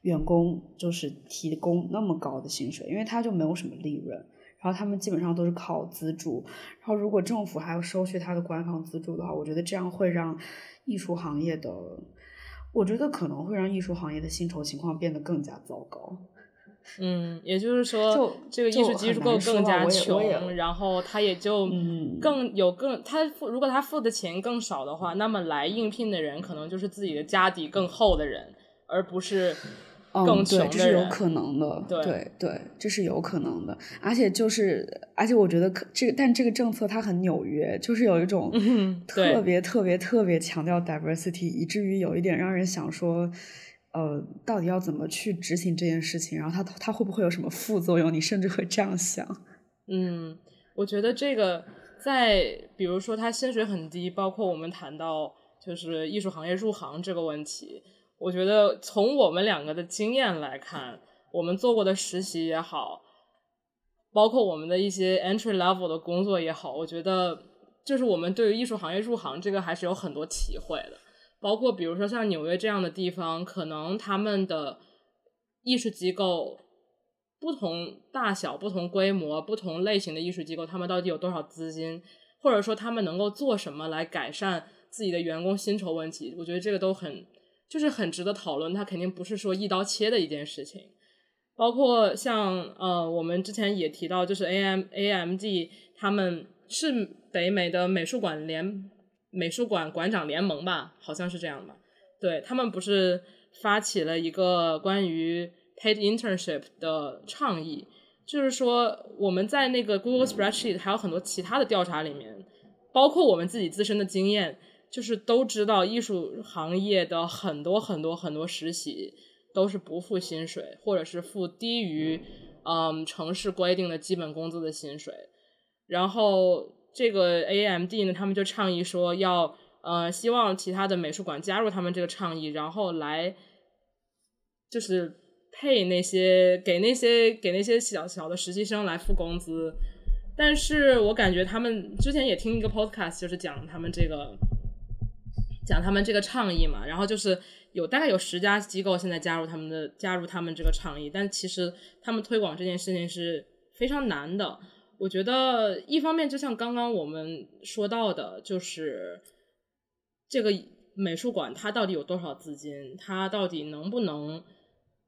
员工就是提供那么高的薪水，因为它就没有什么利润。然后他们基本上都是靠资助，然后如果政府还要收取他的官方资助的话，我觉得这样会让艺术行业的，我觉得可能会让艺术行业的薪酬情况变得更加糟糕。嗯，也就是说，就这个艺术机构更加穷，然后他也就嗯更有更他付如果他付的钱更少的话，那么来应聘的人可能就是自己的家底更厚的人，而不是嗯，更穷对，的这是有。可能的，对对对，这是有可能的，而且就是，而且我觉得可这个，但这个政策它很纽约，就是有一种特别特别特别强调 diversity，以至于有一点让人想说，呃，到底要怎么去执行这件事情，然后它它会不会有什么副作用？你甚至会这样想。嗯，我觉得这个在比如说他薪水很低，包括我们谈到就是艺术行业入行这个问题，我觉得从我们两个的经验来看，我们做过的实习也好，包括我们的一些 entry level 的工作也好，我觉得就是我们对于艺术行业入行这个还是有很多体会的。包括比如说像纽约这样的地方，可能他们的艺术机构不同大小、不同规模、不同类型的艺术机构，他们到底有多少资金，或者说他们能够做什么来改善自己的员工薪酬问题？我觉得这个都很就是很值得讨论。它肯定不是说一刀切的一件事情。包括像呃，我们之前也提到，就是 A M A M D 他们是北美的美术馆联美术馆馆长联盟吧，好像是这样吧。对他们不是发起了一个关于 paid internship 的倡议，就是说我们在那个 Google Spreadsheet 还有很多其他的调查里面，包括我们自己自身的经验，就是都知道艺术行业的很多很多很多实习都是不付薪水，或者是付低于嗯城市规定的基本工资的薪水。然后这个 AMD 呢，他们就倡议说要呃希望其他的美术馆加入他们这个倡议，然后来就是配那些给那些给那些小小的实习生来付工资。但是我感觉他们之前也听一个 podcast，就是讲他们这个讲他们这个倡议嘛，然后就是有大概有十家机构现在加入他们的加入他们这个倡议，但其实他们推广这件事情是非常难的。我觉得一方面就像刚刚我们说到的，就是这个美术馆它到底有多少资金，它到底能不能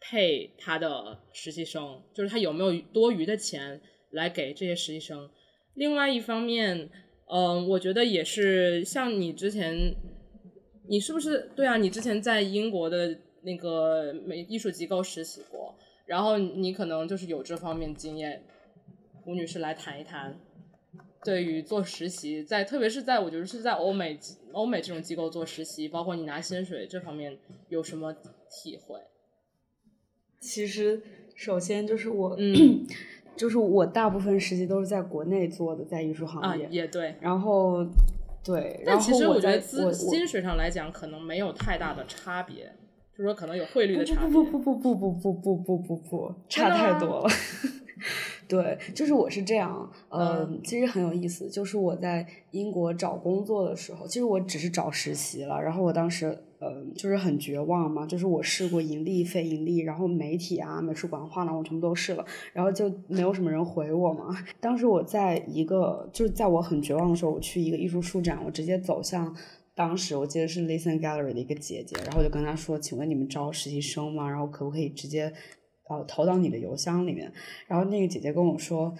配他的实习生，就是他有没有多余的钱来给这些实习生。另外一方面，嗯，我觉得也是像你之前，你是不是对啊？你之前在英国的那个美艺术机构实习过，然后你可能就是有这方面经验。吴女士来谈一谈，对于做实习，在特别是在我觉得是在欧美欧美这种机构做实习，包括你拿薪水这方面有什么体会？其实，首先就是我，嗯，就是我大部分实习都是在国内做的，在艺术啊行业。，也对。然后，对，但其实我觉得资薪水上来讲，可能没有太大的差别，就是说可能有汇率的差别。不不不不不不不不不不不，差太多了。对，就是我是这样，呃，其实很有意思。就是我在英国找工作的时候，其实我只是找实习了。然后我当时，嗯，就是很绝望嘛。就是我试过盈利、非盈利，然后媒体啊、美术馆、画廊，我全部都试了，然后就没有什么人回我嘛。(laughs) 当时我在一个，就是在我很绝望的时候，我去一个艺术书展，我直接走向当时我记得是 Listen Gallery 的一个姐姐，然后我就跟她说：“请问你们招实习生吗？然后可不可以直接？”投到你的邮箱里面。然后那个姐姐跟我说，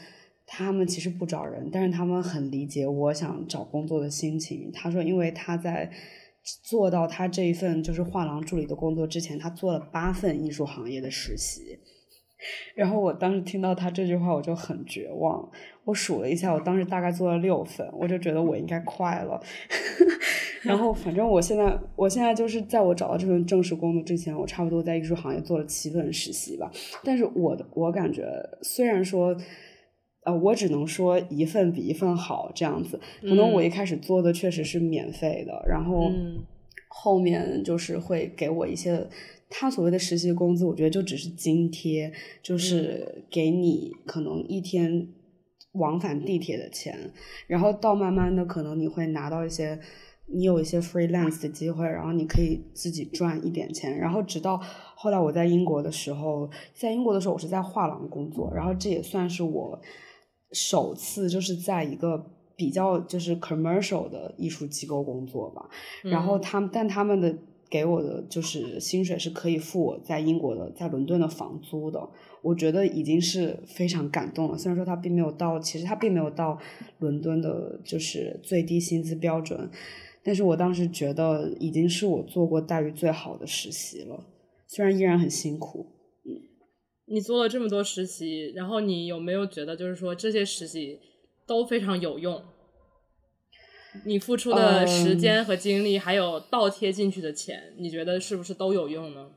他们其实不找人，但是他们很理解我想找工作的心情。她说，因为她在做到他这一份就是画廊助理的工作之前，他做了八份艺术行业的实习。然后我当时听到他这句话，我就很绝望。我数了一下，我当时大概做了六份，我就觉得我应该快了。(laughs) 然后，反正我现在，我现在就是在我找到这份正式工作之前，我差不多在艺术行业做了七份实习吧。但是我的，我感觉虽然说，呃，我只能说一份比一份好这样子。可能我一开始做的确实是免费的，然后后面就是会给我一些他所谓的实习工资，我觉得就只是津贴，就是给你可能一天往返地铁的钱，然后到慢慢的可能你会拿到一些。你有一些 freelance 的机会，然后你可以自己赚一点钱，然后直到后来我在英国的时候，在英国的时候我是在画廊工作，然后这也算是我首次就是在一个比较就是 commercial 的艺术机构工作吧，然后他们但他们的给我的就是薪水是可以付我在英国的在伦敦的房租的，我觉得已经是非常感动了。虽然说他并没有到，其实他并没有到伦敦的就是最低薪资标准。但是我当时觉得已经是我做过待遇最好的实习了，虽然依然很辛苦。嗯，你做了这么多实习，然后你有没有觉得就是说这些实习都非常有用？你付出的时间和精力，还有倒贴进去的钱，你觉得是不是都有用呢？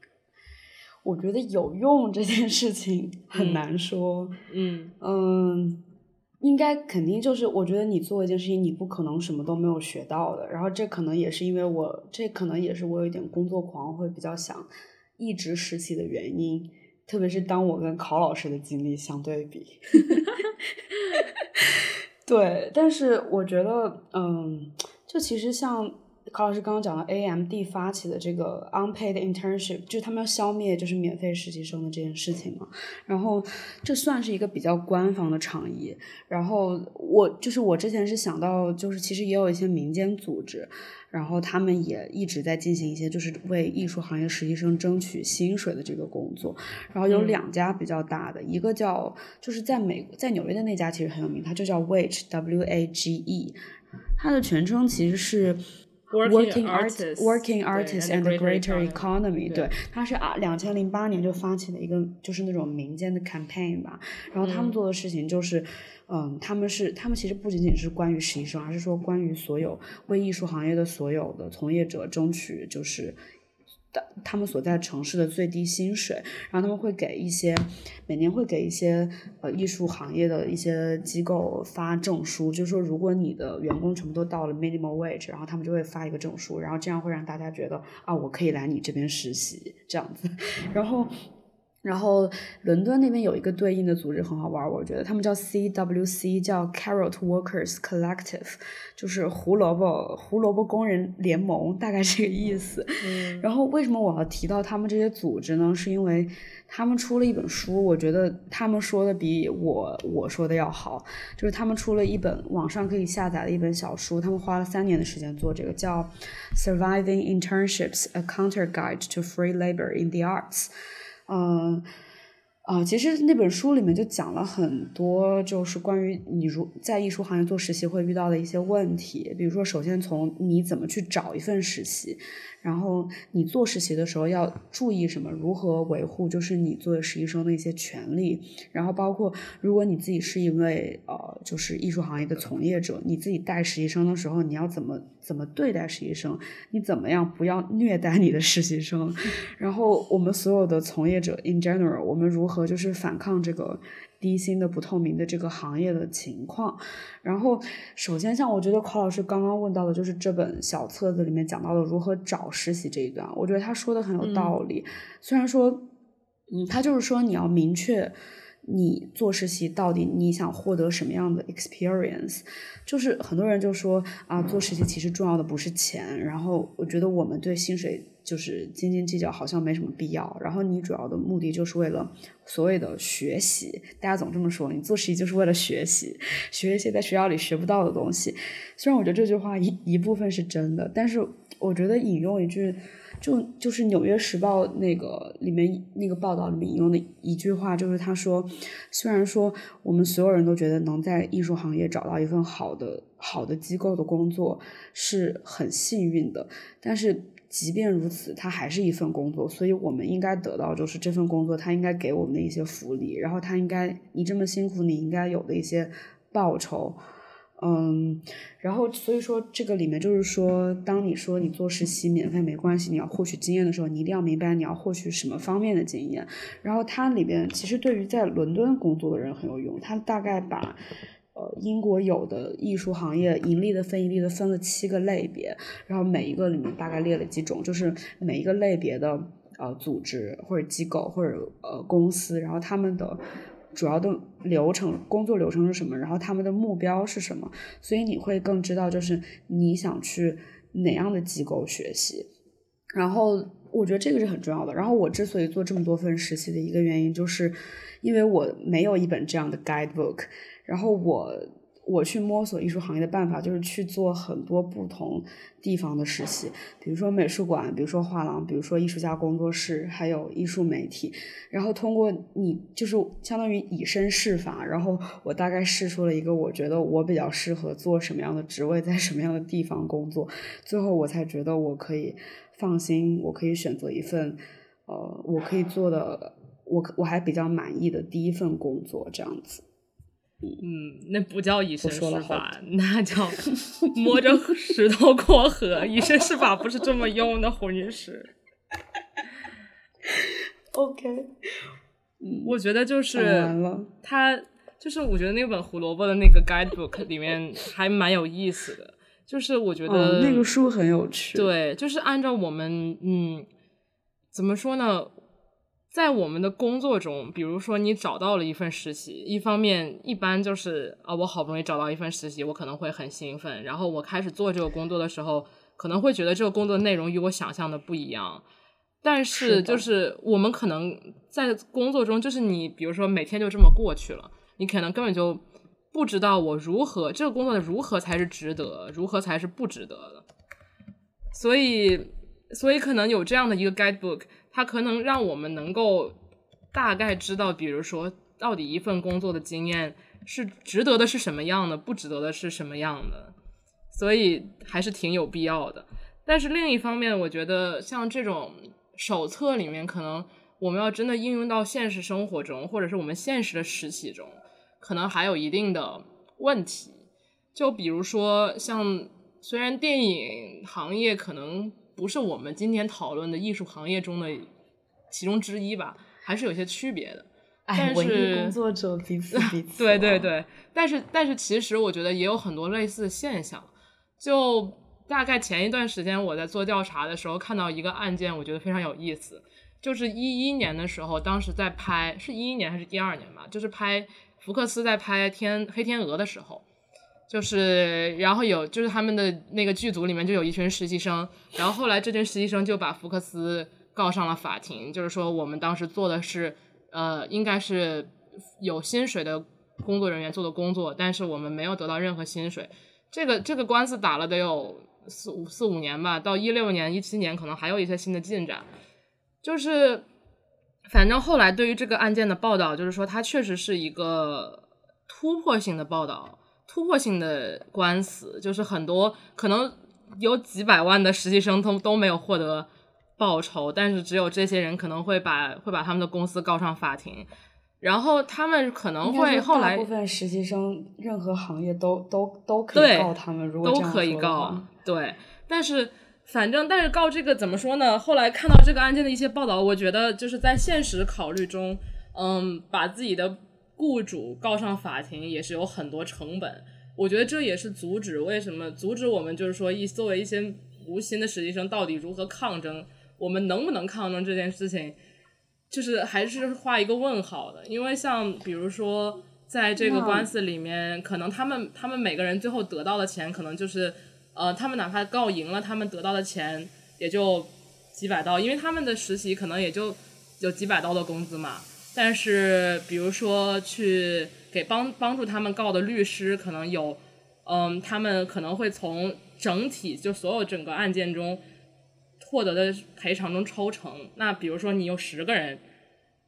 我觉得有用这件事情很难说。嗯嗯。应该肯定就是，我觉得你做一件事情，你不可能什么都没有学到的。然后这可能也是因为我，这可能也是我有一点工作狂，会比较想一直实习的原因。特别是当我跟考老师的经历相对比，(laughs) 对。但是我觉得，嗯，就其实像。考老师刚刚讲了，AMD 发起的这个 unpaid internship，就是他们要消灭就是免费实习生的这件事情嘛。然后这算是一个比较官方的倡议。然后我就是我之前是想到，就是其实也有一些民间组织，然后他们也一直在进行一些就是为艺术行业实习生争取薪水的这个工作。然后有两家比较大的，一个叫就是在美在纽约的那家其实很有名，它就叫 Wage W A G E，它的全称其实是。Working artists, working artists and the greater economy，对，他是啊，两千零八年就发起的一个就是那种民间的 campaign 吧。然后他们做的事情就是，嗯，他们是他们其实不仅仅是关于实习生，而是说关于所有为艺术行业的所有的从业者争取就是。他们所在城市的最低薪水，然后他们会给一些每年会给一些呃艺术行业的一些机构发证书，就是说如果你的员工全部都到了 minimum wage，然后他们就会发一个证书，然后这样会让大家觉得啊，我可以来你这边实习这样子，(laughs) 然后。然后伦敦那边有一个对应的组织很好玩，我觉得他们叫 CWC，叫 Carrot Workers Collective，就是胡萝卜胡萝卜工人联盟，大概这个意思。嗯。(laughs) 然后为什么我要提到他们这些组织呢？是因为他们出了一本书，我觉得他们说的比我我说的要好。就是他们出了一本网上可以下载的一本小书，他们花了三年的时间做这个，叫 Surviving Internships: A Counter Guide to Free Labor in the Arts。嗯，啊，其实那本书里面就讲了很多，就是关于你如在艺术行业做实习会遇到的一些问题。比如说，首先从你怎么去找一份实习。然后你做实习的时候要注意什么？如何维护就是你作为实习生的一些权利？然后包括如果你自己是一位呃就是艺术行业的从业者，你自己带实习生的时候，你要怎么怎么对待实习生？你怎么样不要虐待你的实习生？(laughs) 然后我们所有的从业者 in general，我们如何就是反抗这个？低薪的不透明的这个行业的情况，然后首先像我觉得考老师刚刚问到的，就是这本小册子里面讲到的如何找实习这一段，我觉得他说的很有道理。虽然说，嗯，他就是说你要明确你做实习到底你想获得什么样的 experience？就是很多人就说啊，做实习其实重要的不是钱。然后我觉得我们对薪水就是斤斤计较，好像没什么必要。然后你主要的目的就是为了所谓的学习，大家总这么说，你做实习就是为了学习，学一些在学校里学不到的东西。虽然我觉得这句话一一部分是真的，但是我觉得引用一句。就就是《纽约时报》那个里面那个报道里面引用的一句话，就是他说，虽然说我们所有人都觉得能在艺术行业找到一份好的好的机构的工作是很幸运的，但是即便如此，它还是一份工作，所以我们应该得到就是这份工作它应该给我们的一些福利，然后它应该你这么辛苦，你应该有的一些报酬。嗯，然后所以说这个里面就是说，当你说你做实习免费没关系，你要获取经验的时候，你一定要明白你要获取什么方面的经验。然后它里边其实对于在伦敦工作的人很有用，它大概把呃英国有的艺术行业盈利的分盈利的分了七个类别，然后每一个里面大概列了几种，就是每一个类别的呃组织或者机构或者呃公司，然后他们的。主要的流程、工作流程是什么？然后他们的目标是什么？所以你会更知道，就是你想去哪样的机构学习。然后我觉得这个是很重要的。然后我之所以做这么多份实习的一个原因，就是因为我没有一本这样的 guidebook。然后我。我去摸索艺术行业的办法，就是去做很多不同地方的实习，比如说美术馆，比如说画廊，比如说艺术家工作室，还有艺术媒体。然后通过你，就是相当于以身试法，然后我大概试出了一个我觉得我比较适合做什么样的职位，在什么样的地方工作。最后我才觉得我可以放心，我可以选择一份，呃，我可以做的，我我还比较满意的第一份工作，这样子。嗯，那不叫以身试法，那叫摸着石头过河。以身试法不是这么用的，胡女士。(laughs) OK，我觉得就是他，就是我觉得那本胡萝卜的那个 guidebook 里面还蛮有意思的，就是我觉得那个书很有趣。对，就是按照我们，嗯，怎么说呢？在我们的工作中，比如说你找到了一份实习，一方面一般就是啊，我好不容易找到一份实习，我可能会很兴奋，然后我开始做这个工作的时候，可能会觉得这个工作内容与我想象的不一样。但是就是我们可能在工作中，就是你比如说每天就这么过去了，你可能根本就不知道我如何这个工作的如何才是值得，如何才是不值得的。所以，所以可能有这样的一个 guidebook。它可能让我们能够大概知道，比如说，到底一份工作的经验是值得的是什么样的，不值得的是什么样的，所以还是挺有必要的。但是另一方面，我觉得像这种手册里面，可能我们要真的应用到现实生活中，或者是我们现实的实习中，可能还有一定的问题。就比如说，像虽然电影行业可能。不是我们今天讨论的艺术行业中的其中之一吧，还是有些区别的。哎，文艺工作者彼此 (laughs) 彼此。对对对，但是但是其实我觉得也有很多类似的现象。就大概前一段时间我在做调查的时候看到一个案件，我觉得非常有意思。就是一一年的时候，当时在拍，是一一年还是第二年吧？就是拍福克斯在拍《天黑天鹅》的时候。就是，然后有就是他们的那个剧组里面就有一群实习生，然后后来这群实习生就把福克斯告上了法庭，就是说我们当时做的是，呃，应该是有薪水的工作人员做的工作，但是我们没有得到任何薪水。这个这个官司打了得有四五四五年吧，到一六年一七年可能还有一些新的进展。就是，反正后来对于这个案件的报道，就是说它确实是一个突破性的报道。突破性的官司，就是很多可能有几百万的实习生都都没有获得报酬，但是只有这些人可能会把会把他们的公司告上法庭，然后他们可能会后来部分实习生任何行业都都都可以告他们，如果都可以告，对，但是反正但是告这个怎么说呢？后来看到这个案件的一些报道，我觉得就是在现实考虑中，嗯，把自己的。雇主告上法庭也是有很多成本，我觉得这也是阻止为什么阻止我们就是说一作为一些无心的实习生到底如何抗争，我们能不能抗争这件事情，就是还是画一个问号的，因为像比如说在这个官司里面，可能他们他们每个人最后得到的钱，可能就是呃，他们哪怕告赢了，他们得到的钱也就几百刀，因为他们的实习可能也就有几百刀的工资嘛。但是比如说去给帮帮助他们告的律师，可能有嗯，他们可能会从整体就所有整个案件中。获得的赔偿中抽成，那比如说你有十个人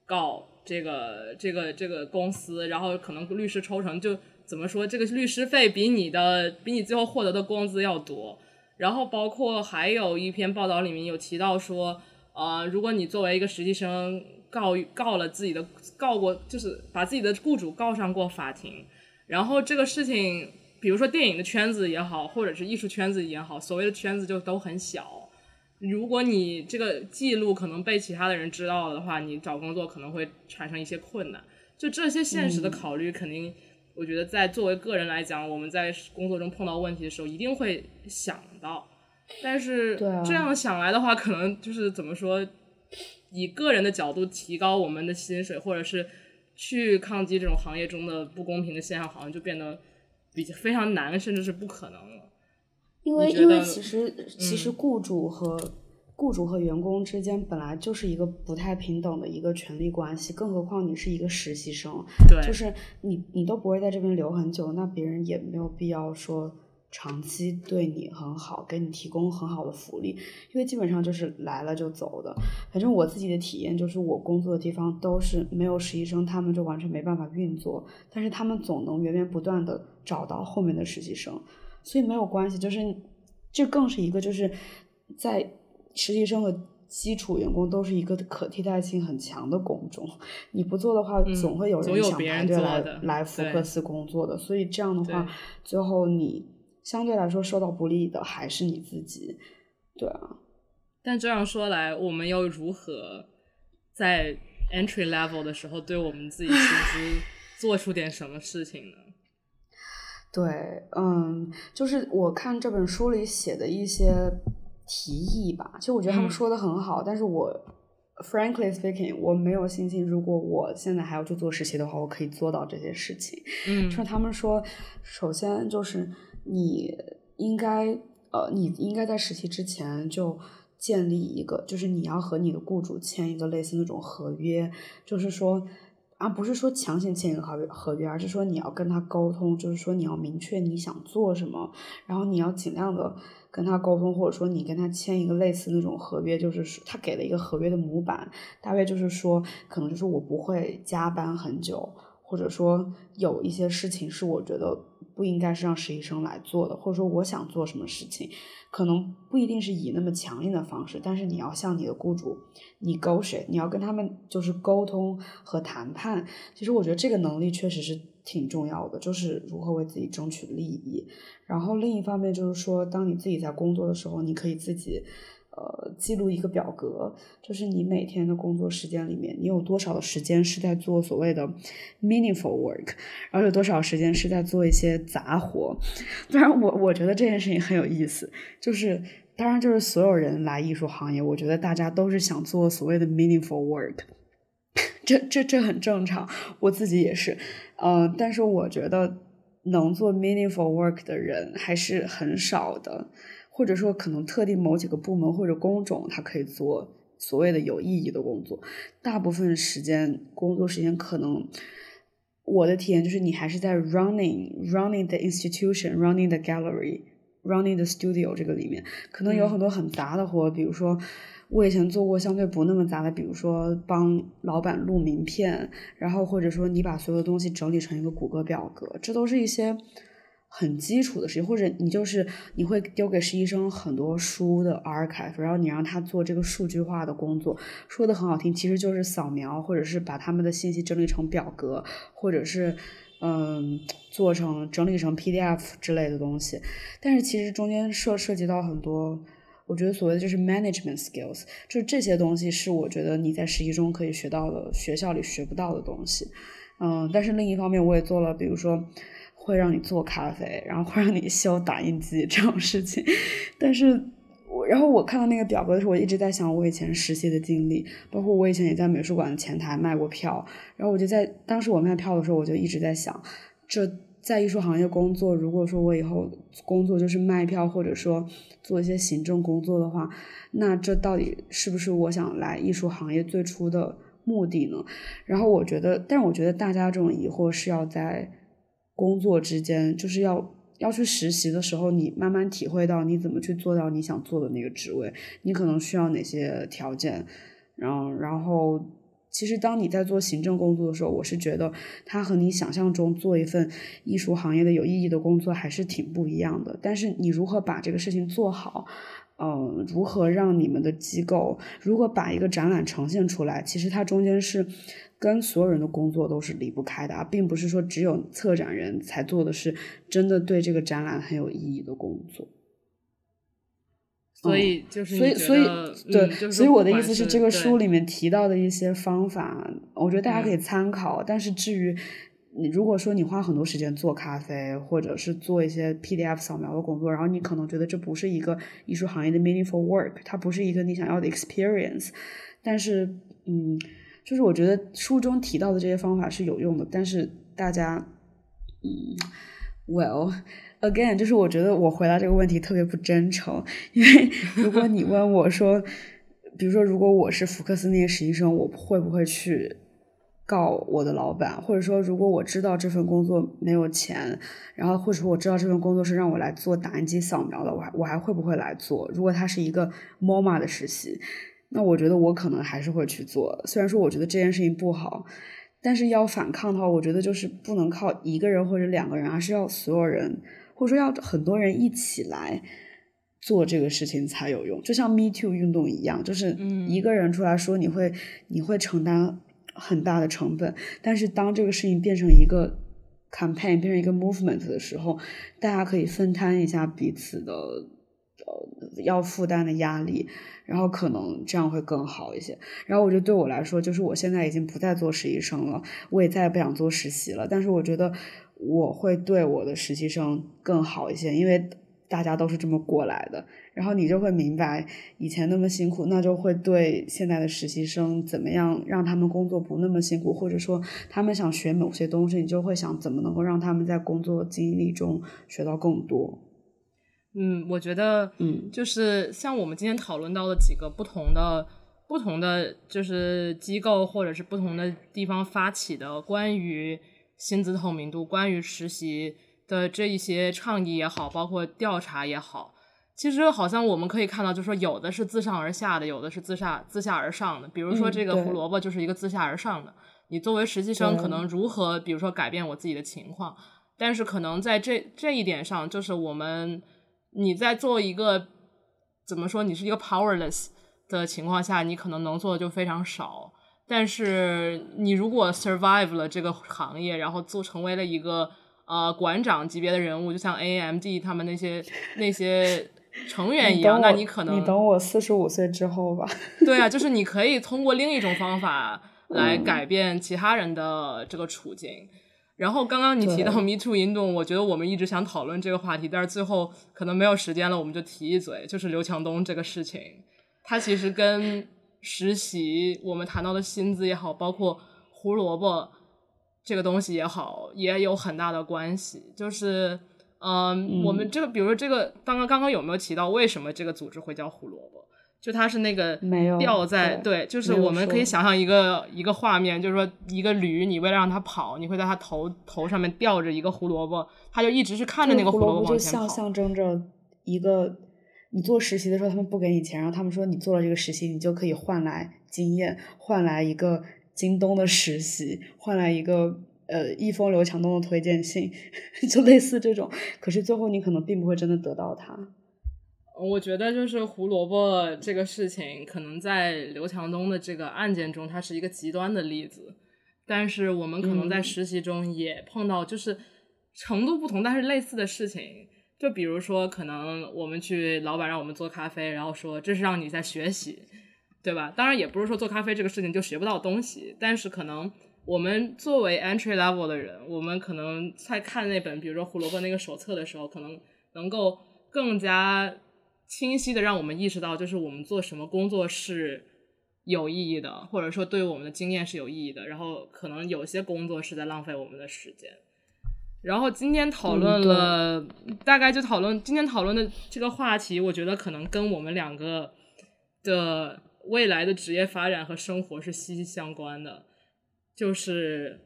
告这个这个这个公司，然后可能律师抽成就怎么说，这个律师费比你的比你最后获得的工资要多。然后包括还有一篇报道里面有提到说，呃，如果你作为一个实习生告告了自己的告过，就是把自己的雇主告上过法庭，然后这个事情，比如说电影的圈子也好，或者是艺术圈子也好，所谓的圈子就都很小。如果你这个记录可能被其他的人知道了的话，你找工作可能会产生一些困难。就这些现实的考虑，肯定，我觉得在作为个人来讲，我们在工作中碰到问题的时候，一定会想到。但是这样想来的话，可能就是怎么说，以个人的角度提高我们的薪水，或者是去抗击这种行业中的不公平的现象，好像就变得比较非常难，甚至是不可能了。因为因为其实其实雇主和雇主和员工之间本来就是一个不太平等的一个权利关系，更何况你是一个实习生，对，就是你你都不会在这边留很久，那别人也没有必要说长期对你很好，给你提供很好的福利，因为基本上就是来了就走的。反正我自己的体验就是，我工作的地方都是没有实习生，他们就完全没办法运作，但是他们总能源源不断的找到后面的实习生。所以没有关系，就是这更是一个，就是在实习生和基础员工都是一个可替代性很强的工种。你不做的话，总会有人想排队来来福克斯工作的。所以这样的话，最后你相对来说受到不利的还是你自己。对啊。但这样说来，我们又如何在 entry level 的时候对我们自己薪资 (laughs) 做出点什么事情呢？对，嗯，就是我看这本书里写的一些提议吧，其实我觉得他们说的很好，但是我 frankly speaking，我没有信心，如果我现在还要去做实习的话，我可以做到这些事情。嗯，就是他们说，首先就是你应该，呃，你应该在实习之前就建立一个，就是你要和你的雇主签一个类似那种合约，就是说。啊不是说强行签一个合约合约，而是说你要跟他沟通，就是说你要明确你想做什么，然后你要尽量的跟他沟通，或者说你跟他签一个类似那种合约，就是他给了一个合约的模板，大约就是说，可能就是我不会加班很久，或者说有一些事情是我觉得不应该是让实习生来做的，或者说我想做什么事情。可能不一定是以那么强硬的方式，但是你要向你的雇主你勾谁，你要跟他们就是沟通和谈判。其实我觉得这个能力确实是挺重要的，就是如何为自己争取利益。然后另一方面就是说，当你自己在工作的时候，你可以自己。呃，记录一个表格，就是你每天的工作时间里面，你有多少的时间是在做所谓的 meaningful work，然后有多少时间是在做一些杂活。当然，我我觉得这件事情很有意思，就是当然就是所有人来艺术行业，我觉得大家都是想做所谓的 meaningful work，(laughs) 这这这很正常，我自己也是。嗯，但是我觉得能做 meaningful work 的人还是很少的。或者说，可能特定某几个部门或者工种，它可以做所谓的有意义的工作。大部分时间工作时间，可能我的体验就是，你还是在 running running the institution, running the gallery, running the studio 这个里面，可能有很多很杂的活。比如说，我以前做过相对不那么杂的，比如说帮老板录名片，然后或者说你把所有的东西整理成一个谷歌表格，这都是一些。很基础的事情，或者你就是你会丢给实习生很多书的 archive，然后你让他做这个数据化的工作，说的很好听，其实就是扫描或者是把他们的信息整理成表格，或者是嗯做成整理成 PDF 之类的东西。但是其实中间涉涉及到很多，我觉得所谓的就是 management skills，就是这些东西是我觉得你在实习中可以学到的，学校里学不到的东西。嗯，但是另一方面我也做了，比如说。会让你做咖啡，然后会让你修打印机这种事情，但是我然后我看到那个表格的时候，我一直在想我以前实习的经历，包括我以前也在美术馆的前台卖过票。然后我就在当时我卖票的时候，我就一直在想，这在艺术行业工作，如果说我以后工作就是卖票，或者说做一些行政工作的话，那这到底是不是我想来艺术行业最初的目的呢？然后我觉得，但是我觉得大家这种疑惑是要在工作之间，就是要。要去实习的时候，你慢慢体会到你怎么去做到你想做的那个职位，你可能需要哪些条件，然后，然后，其实当你在做行政工作的时候，我是觉得它和你想象中做一份艺术行业的有意义的工作还是挺不一样的。但是你如何把这个事情做好，嗯，如何让你们的机构如何把一个展览呈现出来，其实它中间是。跟所有人的工作都是离不开的啊，并不是说只有策展人才做的是真的对这个展览很有意义的工作。所以就是，所以所以对，所以我的意思是，这个书里面提到的一些方法，我觉得大家可以参考。但是至于你如果说你花很多时间做咖啡，或者是做一些 PDF 扫描的工作，然后你可能觉得这不是一个艺术行业的 meaningful work，它不是一个你想要的 experience，但是嗯。就是我觉得书中提到的这些方法是有用的，但是大家，嗯，Well (laughs) again，就是我觉得我回答这个问题特别不真诚，因为如果你问我说，比如说如果我是福克斯那个实习生，我会不会去告我的老板？或者说如果我知道这份工作没有钱，然后或者说我知道这份工作是让我来做打印机扫描的，我还我还会不会来做？如果它是一个 MoMA 的实习？那我觉得我可能还是会去做，虽然说我觉得这件事情不好，但是要反抗的话，我觉得就是不能靠一个人或者两个人，而是要所有人，或者说要很多人一起来做这个事情才有用。就像 Me Too 运动一样，就是一个人出来说你会你会承担很大的成本，但是当这个事情变成一个 campaign，变成一个 movement 的时候，大家可以分摊一下彼此的呃要负担的压力。然后可能这样会更好一些。然后我觉得对我来说，就是我现在已经不再做实习生了，我也再也不想做实习了。但是我觉得我会对我的实习生更好一些，因为大家都是这么过来的。然后你就会明白，以前那么辛苦，那就会对现在的实习生怎么样让他们工作不那么辛苦，或者说他们想学某些东西，你就会想怎么能够让他们在工作经历中学到更多。嗯，我觉得，嗯，就是像我们今天讨论到的几个不同的、不同的，就是机构或者是不同的地方发起的关于薪资透明度、关于实习的这一些倡议也好，包括调查也好，其实好像我们可以看到，就是说有的是自上而下的，有的是自下自下而上的。比如说这个胡萝卜就是一个自下而上的，你作为实习生可能如何，比如说改变我自己的情况，但是可能在这这一点上，就是我们。你在做一个怎么说？你是一个 powerless 的情况下，你可能能做的就非常少。但是你如果 survive 了这个行业，然后做成为了一个呃馆长级别的人物，就像 A M D 他们那些那些成员一样，那你可能你等我四十五岁之后吧。(laughs) 对啊，就是你可以通过另一种方法来改变其他人的这个处境。然后刚刚你提到 Me Too 运动，我觉得我们一直想讨论这个话题，但是最后可能没有时间了，我们就提一嘴，就是刘强东这个事情，他其实跟实习我们谈到的薪资也好，包括胡萝卜这个东西也好，也有很大的关系。就是，嗯，我们这个，比如说这个，刚刚刚刚有没有提到为什么这个组织会叫胡萝卜？就它是那个没有吊在对，就是我们可以想象一个一个画面，就是说一个驴，你为了让它跑，你会在它头头上面吊着一个胡萝卜，它就一直是看着那个胡萝卜往前跑。就像象征着一个，你做实习的时候他们不给你钱，然后他们说你做了这个实习，你就可以换来经验，换来一个京东的实习，换来一个呃易风刘强东的推荐信，(laughs) 就类似这种。可是最后你可能并不会真的得到它。我觉得就是胡萝卜这个事情，可能在刘强东的这个案件中，它是一个极端的例子。但是我们可能在实习中也碰到，就是程度不同，但是类似的事情。就比如说，可能我们去老板让我们做咖啡，然后说这是让你在学习，对吧？当然也不是说做咖啡这个事情就学不到东西，但是可能我们作为 entry level 的人，我们可能在看那本比如说胡萝卜那个手册的时候，可能能够更加。清晰的让我们意识到，就是我们做什么工作是有意义的，或者说对我们的经验是有意义的。然后可能有些工作是在浪费我们的时间。然后今天讨论了，大概就讨论今天讨论的这个话题，我觉得可能跟我们两个的未来的职业发展和生活是息息相关的。就是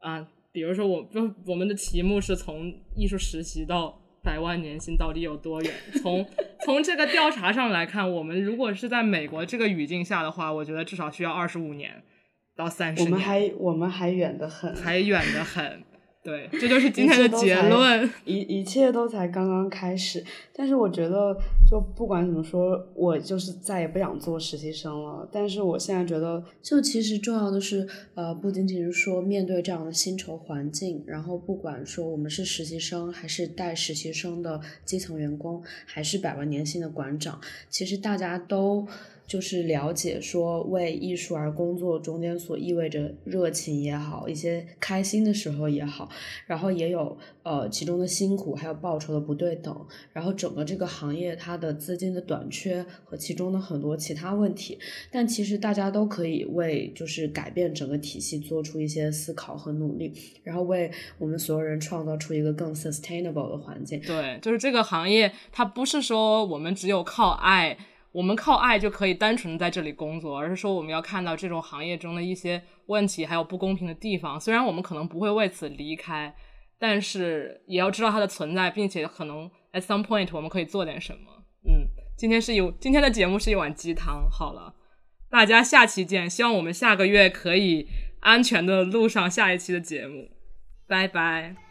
啊，比如说我，就我们的题目是从艺术实习到。百万年薪到底有多远？从 (laughs) 从这个调查上来看，我们如果是在美国这个语境下的话，我觉得至少需要二十五年到三十年。我们还我们还远得很，还远得很。对，这就是今天的结论。一一切都才刚刚开始，但是我觉得，就不管怎么说，我就是再也不想做实习生了。但是我现在觉得，就其实重要的是，呃，不仅仅是说面对这样的薪酬环境，然后不管说我们是实习生，还是带实习生的基层员工，还是百万年薪的馆长，其实大家都。就是了解说为艺术而工作中间所意味着热情也好，一些开心的时候也好，然后也有呃其中的辛苦，还有报酬的不对等，然后整个这个行业它的资金的短缺和其中的很多其他问题，但其实大家都可以为就是改变整个体系做出一些思考和努力，然后为我们所有人创造出一个更 sustainable 的环境。对，就是这个行业它不是说我们只有靠爱。我们靠爱就可以单纯在这里工作，而是说我们要看到这种行业中的一些问题，还有不公平的地方。虽然我们可能不会为此离开，但是也要知道它的存在，并且可能 at some point 我们可以做点什么。嗯，今天是有今天的节目是一碗鸡汤。好了，大家下期见。希望我们下个月可以安全的录上下一期的节目。拜拜。